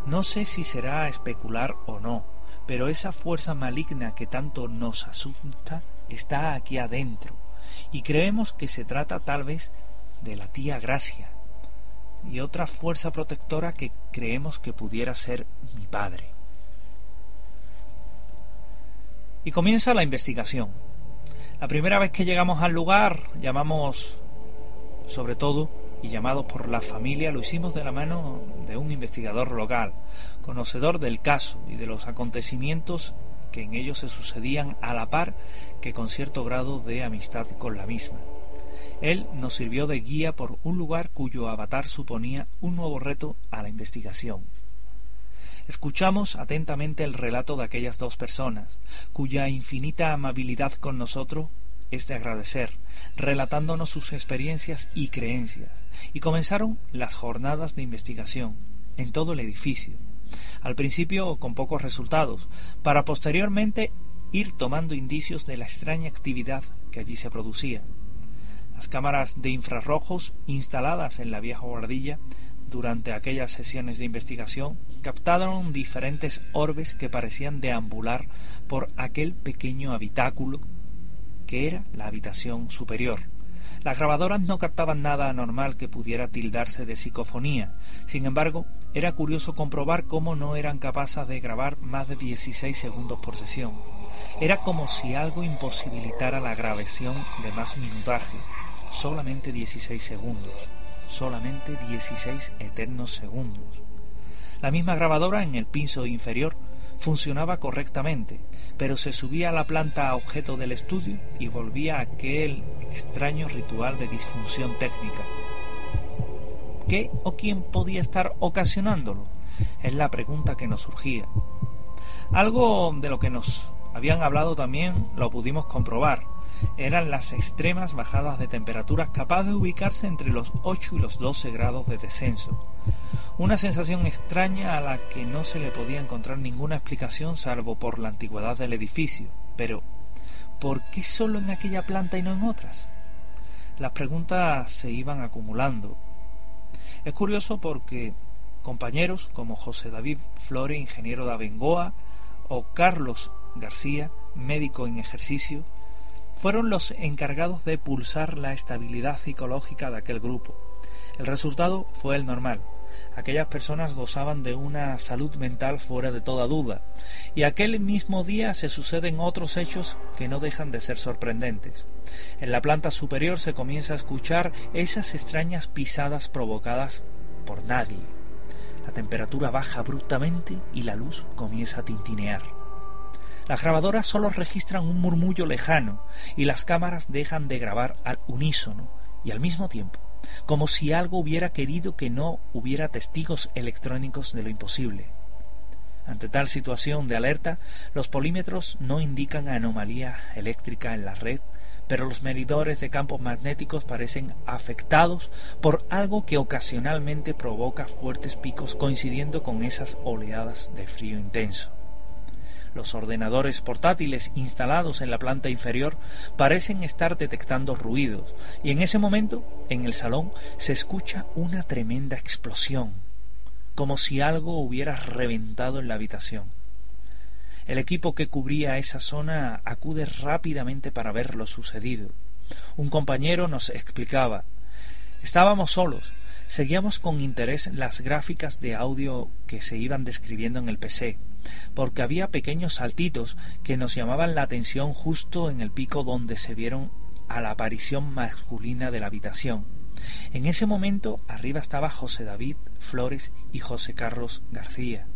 No sé si será especular o no, pero esa fuerza maligna que tanto nos asusta está aquí adentro, y creemos que se trata tal vez de la tía Gracia, y otra fuerza protectora que creemos que pudiera ser mi padre. Y comienza la investigación. La primera vez que llegamos al lugar, llamamos sobre todo y llamados por la familia, lo hicimos de la mano de un investigador local, conocedor del caso y de los acontecimientos que en ellos se sucedían a la par que con cierto grado de amistad con la misma. Él nos sirvió de guía por un lugar cuyo avatar suponía un nuevo reto a la investigación. Escuchamos atentamente el relato de aquellas dos personas, cuya infinita amabilidad con nosotros es de agradecer, relatándonos sus experiencias y creencias, y comenzaron las jornadas de investigación en todo el edificio, al principio con pocos resultados, para posteriormente ir tomando indicios de la extraña actividad que allí se producía. Las cámaras de infrarrojos instaladas en la vieja guardilla durante aquellas sesiones de investigación captaron diferentes orbes que parecían deambular por aquel pequeño habitáculo que era la habitación superior. Las grabadoras no captaban nada anormal que pudiera tildarse de psicofonía. Sin embargo, era curioso comprobar cómo no eran capaces de grabar más de 16 segundos por sesión. Era como si algo imposibilitara la grabación de más minutaje. Solamente 16 segundos. Solamente 16 eternos segundos. La misma grabadora en el piso inferior funcionaba correctamente, pero se subía a la planta objeto del estudio y volvía a aquel extraño ritual de disfunción técnica. ¿Qué o quién podía estar ocasionándolo? Es la pregunta que nos surgía. Algo de lo que nos habían hablado también lo pudimos comprobar. Eran las extremas bajadas de temperaturas capaces de ubicarse entre los 8 y los 12 grados de descenso. Una sensación extraña a la que no se le podía encontrar ninguna explicación salvo por la antigüedad del edificio. Pero, ¿por qué solo en aquella planta y no en otras? Las preguntas se iban acumulando. Es curioso porque compañeros como José David Flore, ingeniero de Abengoa, o Carlos García, médico en ejercicio, fueron los encargados de pulsar la estabilidad psicológica de aquel grupo. El resultado fue el normal, aquellas personas gozaban de una salud mental fuera de toda duda, y aquel mismo día se suceden otros hechos que no dejan de ser sorprendentes. En la planta superior se comienza a escuchar esas extrañas pisadas provocadas por nadie. La temperatura baja abruptamente y la luz comienza a tintinear. Las grabadoras solo registran un murmullo lejano y las cámaras dejan de grabar al unísono y al mismo tiempo como si algo hubiera querido que no hubiera testigos electrónicos de lo imposible. Ante tal situación de alerta, los polímetros no indican anomalía eléctrica en la red, pero los medidores de campos magnéticos parecen afectados por algo que ocasionalmente provoca fuertes picos coincidiendo con esas oleadas de frío intenso. Los ordenadores portátiles instalados en la planta inferior parecen estar detectando ruidos y en ese momento, en el salón, se escucha una tremenda explosión, como si algo hubiera reventado en la habitación. El equipo que cubría esa zona acude rápidamente para ver lo sucedido. Un compañero nos explicaba Estábamos solos, seguíamos con interés las gráficas de audio que se iban describiendo en el PC porque había pequeños saltitos que nos llamaban la atención justo en el pico donde se vieron a la aparición masculina de la habitación. En ese momento arriba estaba José David Flores y José Carlos García.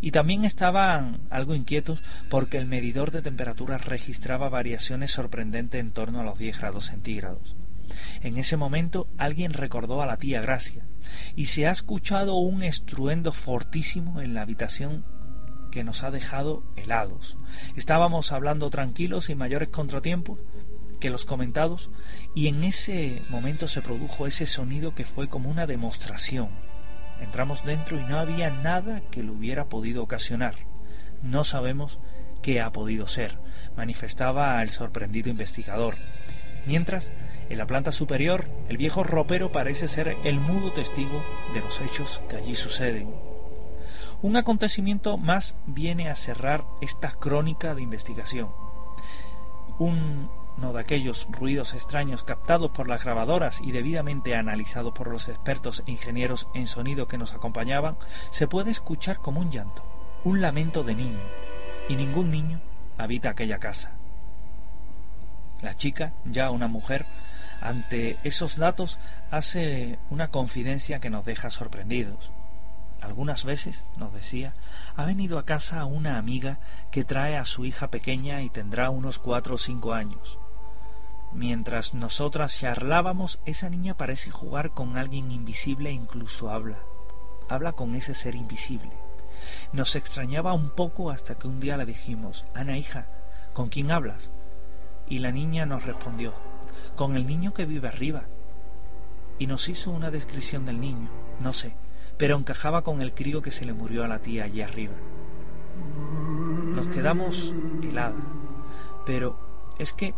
Y también estaban algo inquietos porque el medidor de temperatura registraba variaciones sorprendentes en torno a los 10 grados centígrados. En ese momento alguien recordó a la tía Gracia, y se ha escuchado un estruendo fortísimo en la habitación que nos ha dejado helados. Estábamos hablando tranquilos y mayores contratiempos que los comentados, y en ese momento se produjo ese sonido que fue como una demostración. Entramos dentro y no había nada que lo hubiera podido ocasionar. No sabemos qué ha podido ser, manifestaba el sorprendido investigador. Mientras, en la planta superior, el viejo ropero parece ser el mudo testigo de los hechos que allí suceden. Un acontecimiento más viene a cerrar esta crónica de investigación. Uno de aquellos ruidos extraños captados por las grabadoras y debidamente analizados por los expertos e ingenieros en sonido que nos acompañaban, se puede escuchar como un llanto, un lamento de niño, y ningún niño habita aquella casa. La chica, ya una mujer, ante esos datos hace una confidencia que nos deja sorprendidos. Algunas veces, nos decía, ha venido a casa una amiga que trae a su hija pequeña y tendrá unos cuatro o cinco años. Mientras nosotras charlábamos, esa niña parece jugar con alguien invisible e incluso habla. Habla con ese ser invisible. Nos extrañaba un poco hasta que un día le dijimos, Ana hija, ¿con quién hablas? Y la niña nos respondió, con el niño que vive arriba. Y nos hizo una descripción del niño, no sé, pero encajaba con el crío que se le murió a la tía allí arriba. Nos quedamos helados, pero es que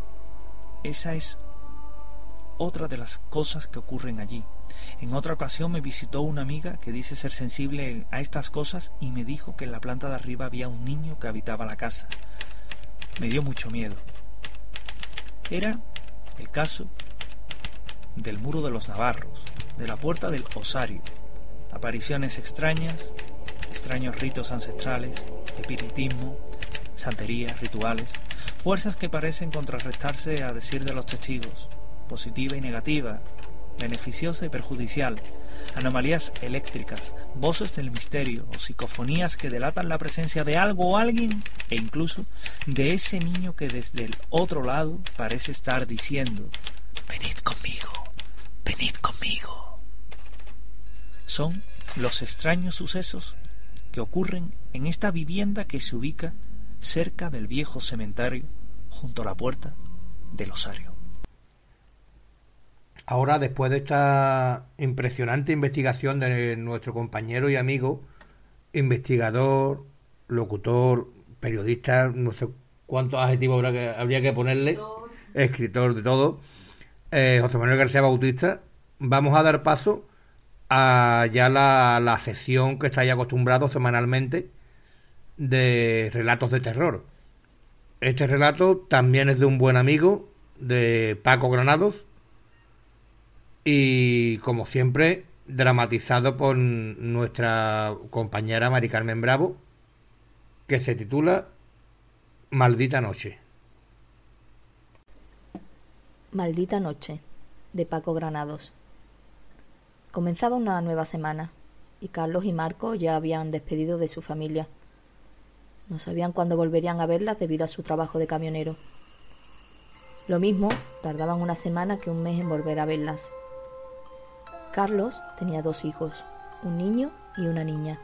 esa es otra de las cosas que ocurren allí. En otra ocasión me visitó una amiga que dice ser sensible a estas cosas y me dijo que en la planta de arriba había un niño que habitaba la casa. Me dio mucho miedo. Era el caso del muro de los navarros, de la puerta del osario, apariciones extrañas, extraños ritos ancestrales, espiritismo, santería, rituales, fuerzas que parecen contrarrestarse a decir de los testigos, positiva y negativa, beneficiosa y perjudicial, anomalías eléctricas, voces del misterio o psicofonías que delatan la presencia de algo o alguien e incluso de ese niño que desde el otro lado parece estar diciendo Venid conmigo, venid conmigo. Son los extraños sucesos que ocurren en esta vivienda que se ubica cerca del viejo cementerio junto a la puerta del osario. Ahora, después de esta impresionante investigación de nuestro compañero y amigo, investigador, locutor, periodista, no sé cuántos adjetivos habría que, ponerle, escritor, de todo, eh, José Manuel García Bautista, vamos a dar paso a ya la, la sesión que estáis acostumbrados semanalmente de relatos de terror. Este relato también es de un buen amigo, de Paco Granados, y como siempre dramatizado por nuestra compañera Mari Carmen Bravo, que se titula Maldita Noche. Maldita Noche, de Paco Granados. Comenzaba una nueva semana, y Carlos y Marco ya habían despedido de su familia. No sabían cuándo volverían a verlas debido a su trabajo de camionero. Lo mismo, tardaban una semana que un mes en volver a verlas. Carlos tenía dos hijos, un niño y una niña.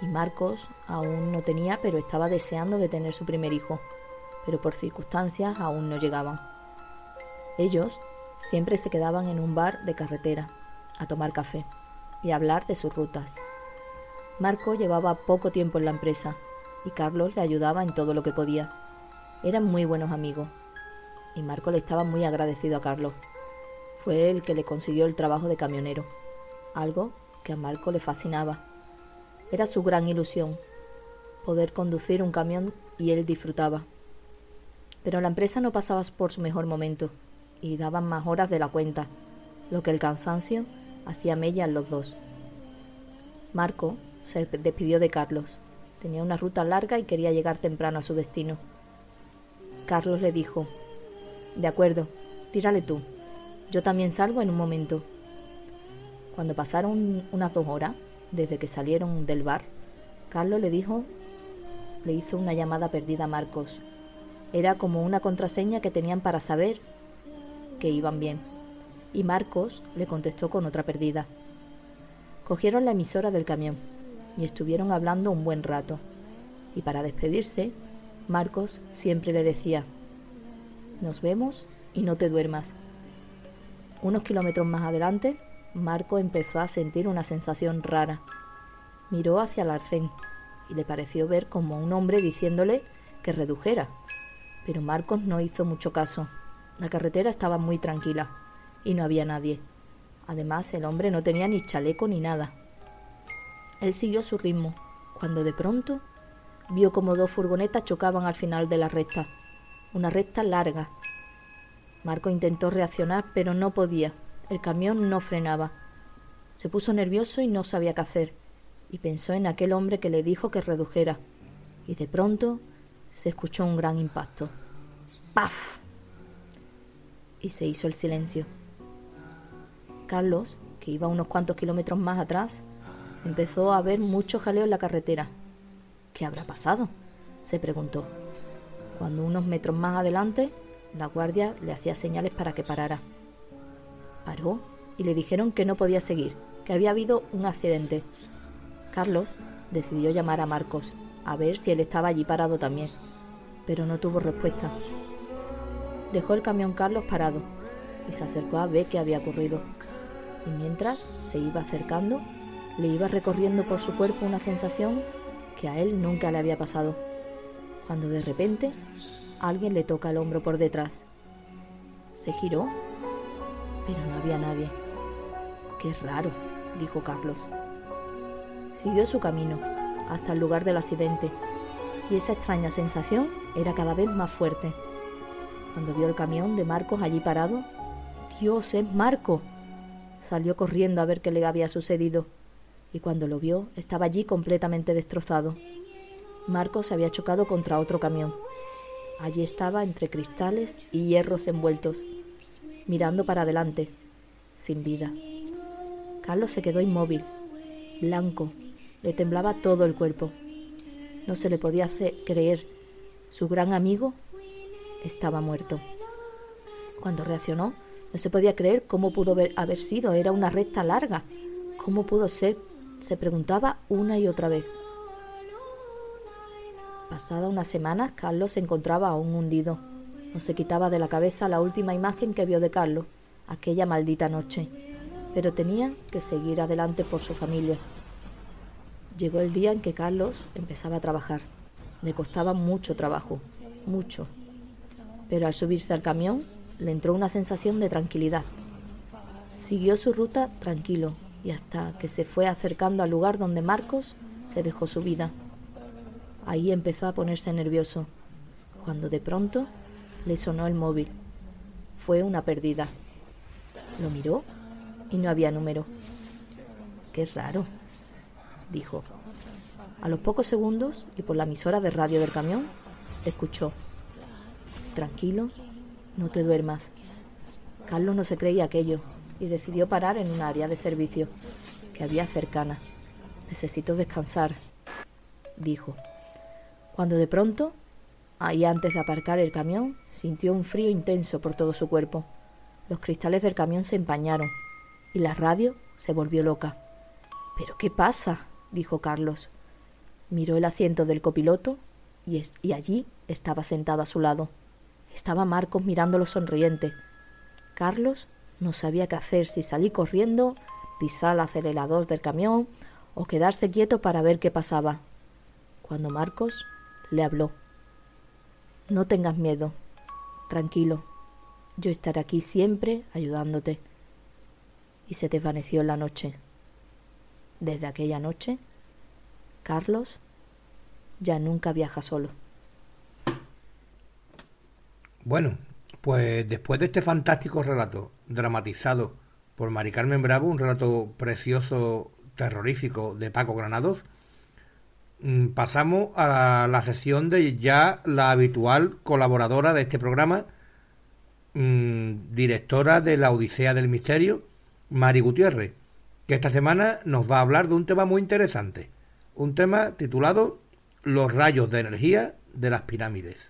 Y Marcos aún no tenía, pero estaba deseando de tener su primer hijo, pero por circunstancias aún no llegaban. Ellos siempre se quedaban en un bar de carretera, a tomar café y hablar de sus rutas. Marco llevaba poco tiempo en la empresa y Carlos le ayudaba en todo lo que podía. Eran muy buenos amigos y Marco le estaba muy agradecido a Carlos fue el que le consiguió el trabajo de camionero, algo que a Marco le fascinaba. Era su gran ilusión, poder conducir un camión y él disfrutaba. Pero la empresa no pasaba por su mejor momento y daban más horas de la cuenta, lo que el cansancio hacía mella en los dos. Marco se despidió de Carlos. Tenía una ruta larga y quería llegar temprano a su destino. Carlos le dijo, De acuerdo, tírale tú. Yo también salgo en un momento. Cuando pasaron unas dos horas desde que salieron del bar, Carlos le dijo, le hizo una llamada perdida a Marcos. Era como una contraseña que tenían para saber que iban bien. y Marcos le contestó con otra perdida. Cogieron la emisora del camión y estuvieron hablando un buen rato. Y para despedirse, Marcos siempre le decía, nos vemos y no te duermas. Unos kilómetros más adelante, Marco empezó a sentir una sensación rara. Miró hacia el arcén y le pareció ver como un hombre diciéndole que redujera. Pero Marcos no hizo mucho caso. La carretera estaba muy tranquila y no había nadie. Además, el hombre no tenía ni chaleco ni nada. Él siguió su ritmo, cuando de pronto vio como dos furgonetas chocaban al final de la recta, una recta larga. Marco intentó reaccionar, pero no podía. El camión no frenaba. Se puso nervioso y no sabía qué hacer, y pensó en aquel hombre que le dijo que redujera. Y de pronto se escuchó un gran impacto. ¡Paf! Y se hizo el silencio. Carlos, que iba unos cuantos kilómetros más atrás, empezó a ver mucho jaleo en la carretera. ¿Qué habrá pasado? se preguntó. Cuando unos metros más adelante, la guardia le hacía señales para que parara. Paró y le dijeron que no podía seguir, que había habido un accidente. Carlos decidió llamar a Marcos, a ver si él estaba allí parado también, pero no tuvo respuesta. Dejó el camión Carlos parado y se acercó a ver qué había ocurrido y mientras se iba acercando, le iba recorriendo por su cuerpo una sensación que a él nunca le había pasado, cuando de repente alguien le toca el hombro por detrás. Se giró, pero no había nadie. Qué raro, dijo Carlos. Siguió su camino hasta el lugar del accidente y esa extraña sensación era cada vez más fuerte. Cuando vio el camión de Marcos allí parado, Dios, es Marco, Salió corriendo a ver qué le había sucedido y cuando lo vio estaba allí completamente destrozado. Marcos se había chocado contra otro camión. Allí estaba entre cristales y hierros envueltos, mirando para adelante, sin vida. Carlos se quedó inmóvil, blanco, le temblaba todo el cuerpo. No se le podía creer. Su gran amigo estaba muerto. Cuando reaccionó, no se podía creer cómo pudo haber sido. Era una recta larga. ¿Cómo pudo ser? Se preguntaba una y otra vez. Pasada unas semanas, Carlos se encontraba aún hundido. No se quitaba de la cabeza la última imagen que vio de Carlos, aquella maldita noche. Pero tenía que seguir adelante por su familia. Llegó el día en que Carlos empezaba a trabajar. Le costaba mucho trabajo, mucho. Pero al subirse al camión, le entró una sensación de tranquilidad. Siguió su ruta tranquilo y hasta que se fue acercando al lugar donde Marcos se dejó su vida. Ahí empezó a ponerse nervioso, cuando de pronto le sonó el móvil. Fue una pérdida. Lo miró y no había número. Qué raro, dijo. A los pocos segundos y por la emisora de radio del camión, escuchó. Tranquilo, no te duermas. Carlos no se creía aquello y decidió parar en un área de servicio que había cercana. Necesito descansar, dijo. Cuando de pronto, ahí antes de aparcar el camión, sintió un frío intenso por todo su cuerpo. Los cristales del camión se empañaron y la radio se volvió loca. ¿Pero qué pasa? dijo Carlos. Miró el asiento del copiloto y, y allí estaba sentado a su lado. Estaba Marcos mirándolo sonriente. Carlos no sabía qué hacer, si salir corriendo, pisar el acelerador del camión o quedarse quieto para ver qué pasaba. Cuando Marcos le habló. No tengas miedo. Tranquilo. Yo estaré aquí siempre ayudándote. Y se desvaneció en la noche. Desde aquella noche, Carlos ya nunca viaja solo. Bueno, pues después de este fantástico relato dramatizado por Mari Carmen Bravo, un relato precioso, terrorífico de Paco Granados, pasamos a la sesión de ya la habitual colaboradora de este programa, mm, directora de la Odisea del Misterio, Mari Gutiérrez, que esta semana nos va a hablar de un tema muy interesante, un tema titulado Los rayos de energía de las pirámides.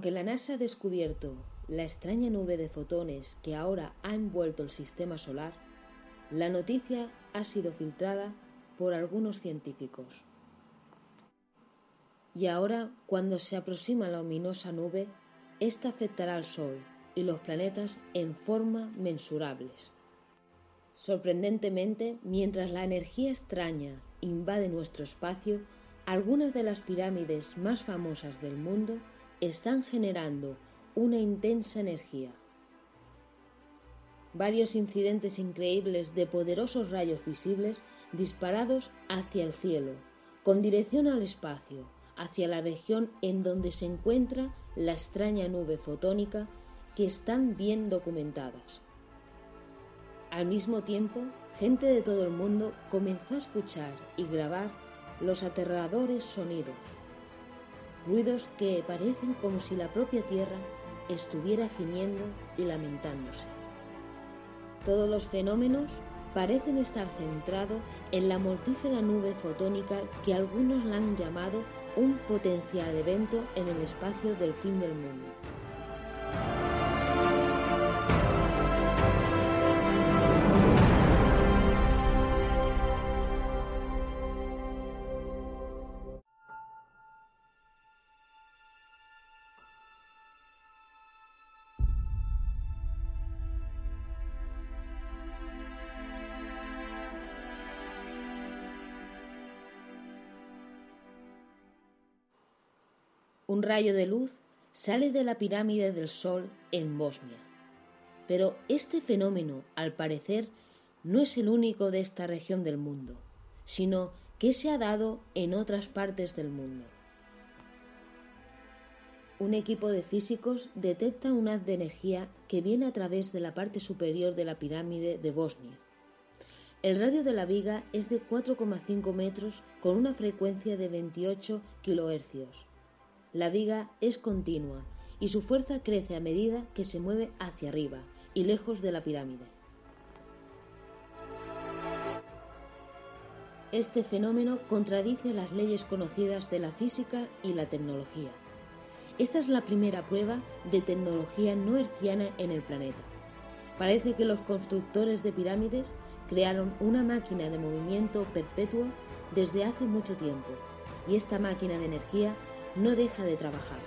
Aunque la NASA ha descubierto la extraña nube de fotones que ahora ha envuelto el sistema solar, la noticia ha sido filtrada por algunos científicos. Y ahora, cuando se aproxima la ominosa nube, esta afectará al Sol y los planetas en forma mensurables. Sorprendentemente, mientras la energía extraña invade nuestro espacio, algunas de las pirámides más famosas del mundo están generando una intensa energía. Varios incidentes increíbles de poderosos rayos visibles disparados hacia el cielo, con dirección al espacio, hacia la región en donde se encuentra la extraña nube fotónica que están bien documentadas. Al mismo tiempo, gente de todo el mundo comenzó a escuchar y grabar los aterradores sonidos, ruidos que parecen como si la propia Tierra estuviera gimiendo y lamentándose. Todos los fenómenos parecen estar centrados en la mortífera nube fotónica que algunos la han llamado un potencial evento en el espacio del fin del mundo. Un rayo de luz sale de la pirámide del Sol en Bosnia. Pero este fenómeno, al parecer, no es el único de esta región del mundo, sino que se ha dado en otras partes del mundo. Un equipo de físicos detecta un haz de energía que viene a través de la parte superior de la pirámide de Bosnia. El radio de la viga es de 4,5 metros con una frecuencia de 28 kHz. La viga es continua y su fuerza crece a medida que se mueve hacia arriba y lejos de la pirámide. Este fenómeno contradice las leyes conocidas de la física y la tecnología. Esta es la primera prueba de tecnología no herciana en el planeta. Parece que los constructores de pirámides crearon una máquina de movimiento perpetuo desde hace mucho tiempo, y esta máquina de energía no deja de trabajar.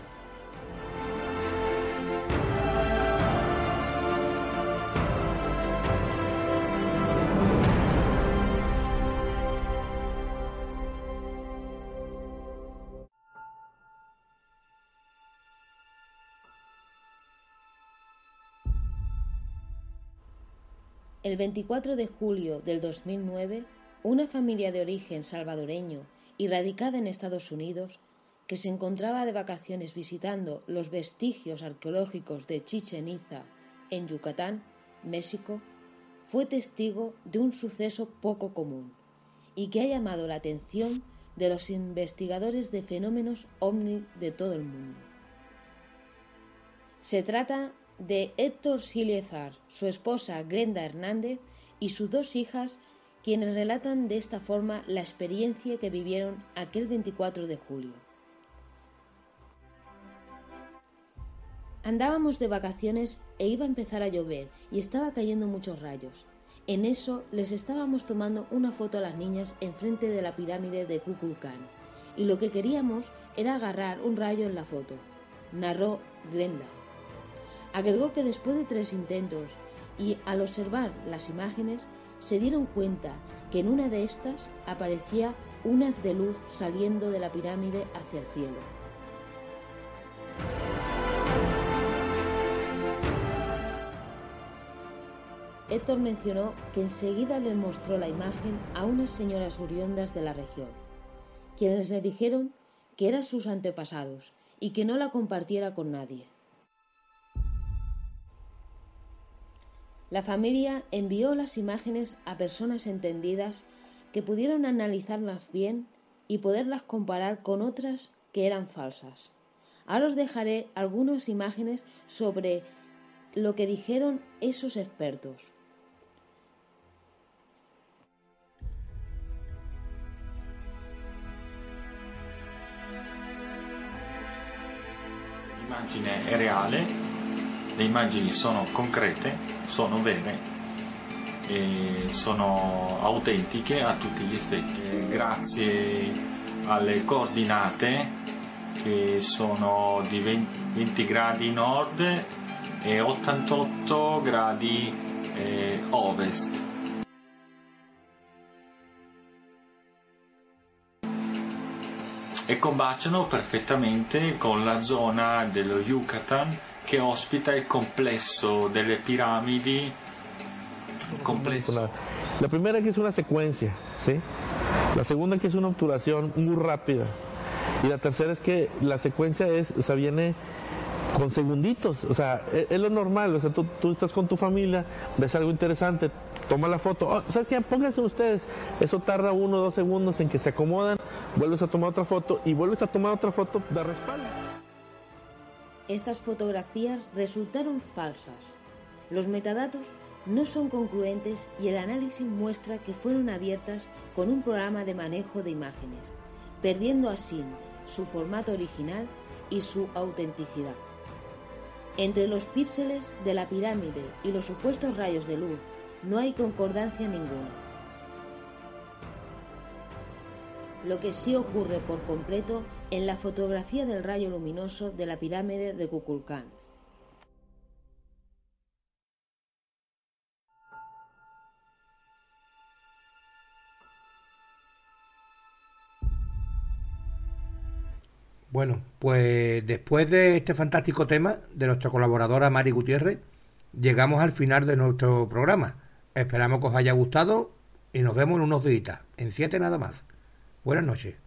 El 24 de julio del 2009, una familia de origen salvadoreño y radicada en Estados Unidos que se encontraba de vacaciones visitando los vestigios arqueológicos de Chichen Itza en Yucatán, México, fue testigo de un suceso poco común y que ha llamado la atención de los investigadores de fenómenos ovni de todo el mundo. Se trata de Héctor Siliezar, su esposa Glenda Hernández y sus dos hijas, quienes relatan de esta forma la experiencia que vivieron aquel 24 de julio. Andábamos de vacaciones e iba a empezar a llover y estaba cayendo muchos rayos. En eso les estábamos tomando una foto a las niñas enfrente de la pirámide de Kukulcán y lo que queríamos era agarrar un rayo en la foto, narró Glenda. Agregó que después de tres intentos y al observar las imágenes se dieron cuenta que en una de estas aparecía un haz de luz saliendo de la pirámide hacia el cielo. Héctor mencionó que enseguida le mostró la imagen a unas señoras uriondas de la región, quienes le dijeron que eran sus antepasados y que no la compartiera con nadie. La familia envió las imágenes a personas entendidas que pudieron analizarlas bien y poderlas comparar con otras que eran falsas. Ahora os dejaré algunas imágenes sobre lo que dijeron esos expertos. L'immagine è reale, le immagini sono concrete, sono vere e sono autentiche a tutti gli effetti. Grazie alle coordinate che sono di 20, 20 gradi nord e 88 gradi eh, ovest. E combaciano perfettamente con la zona dello Yucatan che ospita il complesso delle piramidi. Complesso. La, primera que es una secuencia, ¿sí? La segunda que es una obturación muy rápida. Y la tercera es que la secuencia es, o sea, viene con segunditos, o sea, es, es lo normal, o sea, tú, tú, estás con tu familia, ves algo interesante, toma la foto, oh, ¿sabes qué? Pónganse ustedes, eso tarda uno o dos segundos en que se acomodan, vuelves a tomar otra foto y vuelves a tomar otra foto de respaldo. Estas fotografías resultaron falsas. Los metadatos no son concluentes y el análisis muestra que fueron abiertas con un programa de manejo de imágenes, perdiendo así su formato original y su autenticidad. Entre los píxeles de la pirámide y los supuestos rayos de luz no hay concordancia ninguna. Lo que sí ocurre por completo en la fotografía del rayo luminoso de la pirámide de Kukulcán. Bueno, pues después de este fantástico tema de nuestra colaboradora Mari Gutiérrez, llegamos al final de nuestro programa. Esperamos que os haya gustado y nos vemos en unos días, en siete nada más. Buenas noches.